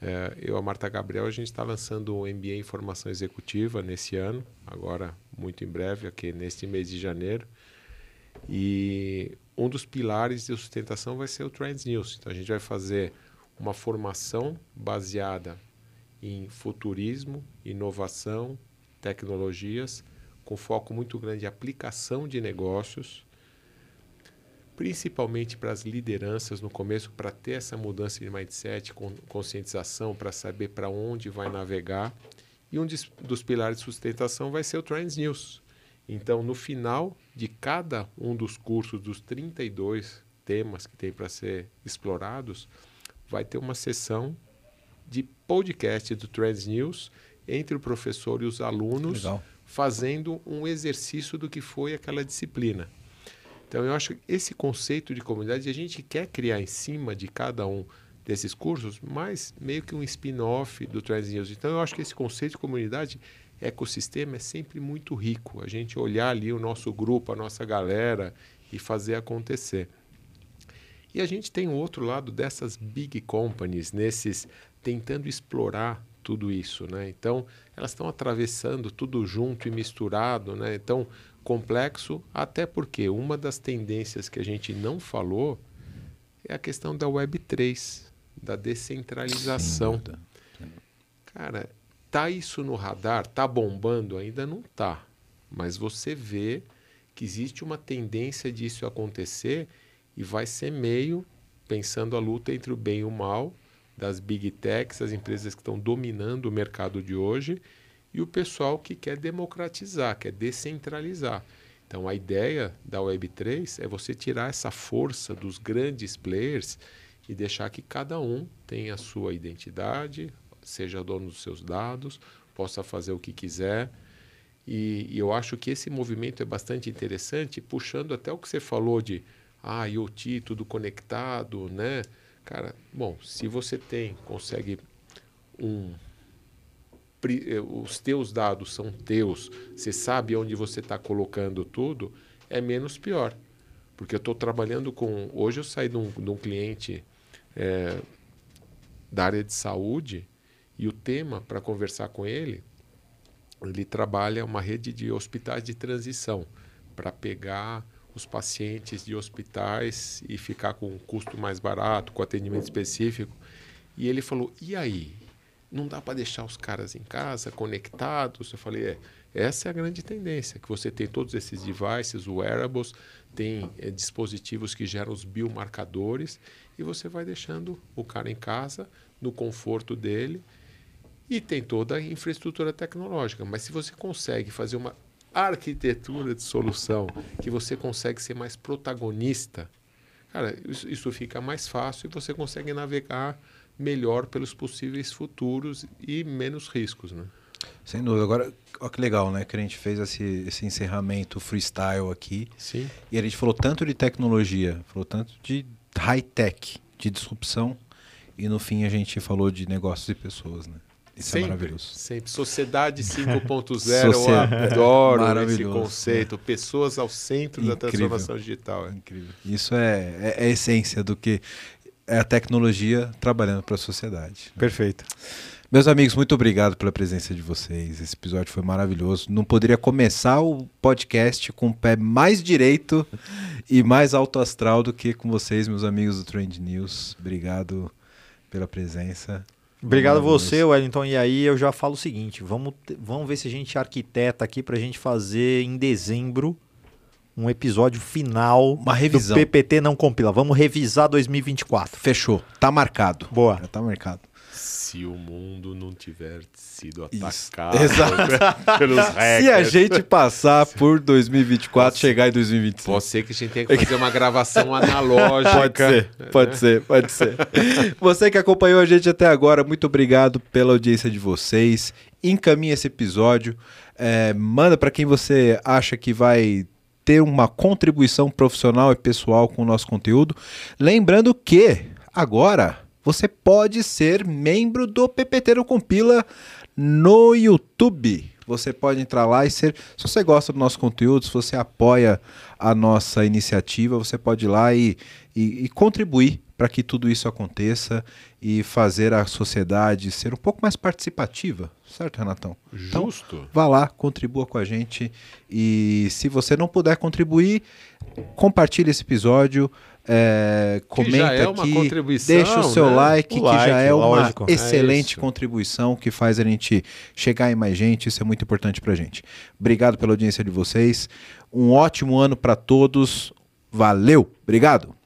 É, eu a Marta Gabriel, a gente está lançando o MBA em Formação Executiva nesse ano, agora muito em breve, aqui neste mês de janeiro. E um dos pilares de sustentação vai ser o Trends News. Então a gente vai fazer uma formação baseada em futurismo, inovação, tecnologias, com foco muito grande em aplicação de negócios, principalmente para as lideranças no começo, para ter essa mudança de mindset, conscientização, para saber para onde vai navegar. E um dos pilares de sustentação vai ser o Trends News. Então, no final de cada um dos cursos, dos 32 temas que tem para ser explorados, vai ter uma sessão de podcast do Trends News entre o professor e os alunos, Legal. fazendo um exercício do que foi aquela disciplina. Então, eu acho que esse conceito de comunidade a gente quer criar em cima de cada um desses cursos, mas meio que um spin-off do Trends News. Então, eu acho que esse conceito de comunidade, ecossistema, é sempre muito rico. A gente olhar ali o nosso grupo, a nossa galera e fazer acontecer. E a gente tem o outro lado dessas big companies, nesses tentando explorar tudo isso, né? Então, elas estão atravessando tudo junto e misturado, né? Então, complexo, até porque uma das tendências que a gente não falou é a questão da Web3, da descentralização. Sem dúvida. Cara, tá isso no radar? Tá bombando? Ainda não tá. Mas você vê que existe uma tendência disso acontecer e vai ser meio pensando a luta entre o bem e o mal das big techs, as empresas que estão dominando o mercado de hoje e o pessoal que quer democratizar, quer descentralizar. Então a ideia da Web3 é você tirar essa força dos grandes players e deixar que cada um tenha a sua identidade, seja dono dos seus dados, possa fazer o que quiser. E, e eu acho que esse movimento é bastante interessante, puxando até o que você falou de ah, IoT, tudo conectado, né? Cara, bom, se você tem, consegue um. eh, Os teus dados são teus, você sabe onde você está colocando tudo, é menos pior. Porque eu estou trabalhando com. Hoje eu saí de um, de um cliente eh, da área de saúde e o tema para conversar com ele, ele trabalha uma rede de hospitais de transição para pegar os pacientes de hospitais e ficar com um custo mais barato, com atendimento específico. E ele falou: e aí? Não dá para deixar os caras em casa, conectados? Eu falei: é, essa é a grande tendência, que você tem todos esses devices, wearables, tem eh, dispositivos que geram os biomarcadores e você vai deixando o cara em casa, no conforto dele, e tem toda a infraestrutura tecnológica. Mas se você consegue fazer uma arquitetura de solução que você consegue ser mais protagonista, cara, isso, isso fica mais fácil e você consegue navegar melhor pelos possíveis futuros e menos riscos, né? Sem dúvida. Agora, olha que legal, né? Que a gente fez esse, esse encerramento freestyle aqui. Sim. E a gente falou tanto de tecnologia, falou tanto de high-tech, de disrupção. E no fim a gente falou de negócios e pessoas, né? Isso sempre, é maravilhoso. Sempre. Sociedade 5.0, (laughs) Socie- eu adoro (laughs) esse conceito. Pessoas ao centro da Incrível. transformação digital. é. Incrível. Isso é, é, é a essência do que é a tecnologia trabalhando para a sociedade. Perfeito. Meus amigos, muito obrigado pela presença de vocês. Esse episódio foi maravilhoso. Não poderia começar o podcast com o pé mais direito e mais alto astral do que com vocês, meus amigos do Trend News. Obrigado pela presença. Obrigado a você, Wellington. E aí eu já falo o seguinte: vamos, vamos ver se a gente arquiteta aqui pra gente fazer em dezembro um episódio final Uma revisão. do PPT não compila. Vamos revisar 2024. Fechou. Tá marcado. Boa. Já tá marcado. Se o mundo não tiver sido atacado (laughs) Exato. pelos Se a hackers, gente passar por 2024, chegar em 2025. pode ser que a gente tenha que fazer uma gravação (laughs) analógica. Pode ser, pode ser, pode ser. Você que acompanhou a gente até agora, muito obrigado pela audiência de vocês. Encaminhe esse episódio, é, manda para quem você acha que vai ter uma contribuição profissional e pessoal com o nosso conteúdo. Lembrando que agora você pode ser membro do PPT no Compila no YouTube. Você pode entrar lá e ser. Se você gosta do nosso conteúdo, se você apoia a nossa iniciativa, você pode ir lá e, e- e contribuir para que tudo isso aconteça e fazer a sociedade ser um pouco mais participativa, certo, Renatão? Então, Justo. Vá lá, contribua com a gente e se você não puder contribuir, compartilhe esse episódio, é, comenta já é uma aqui, deixa o seu né? like, O que já like, é uma lógico. É excelente isso. contribuição que faz a gente chegar em mais gente, isso é muito importante pra gente. Obrigado pela audiência de vocês, um ótimo ano para todos, valeu, obrigado!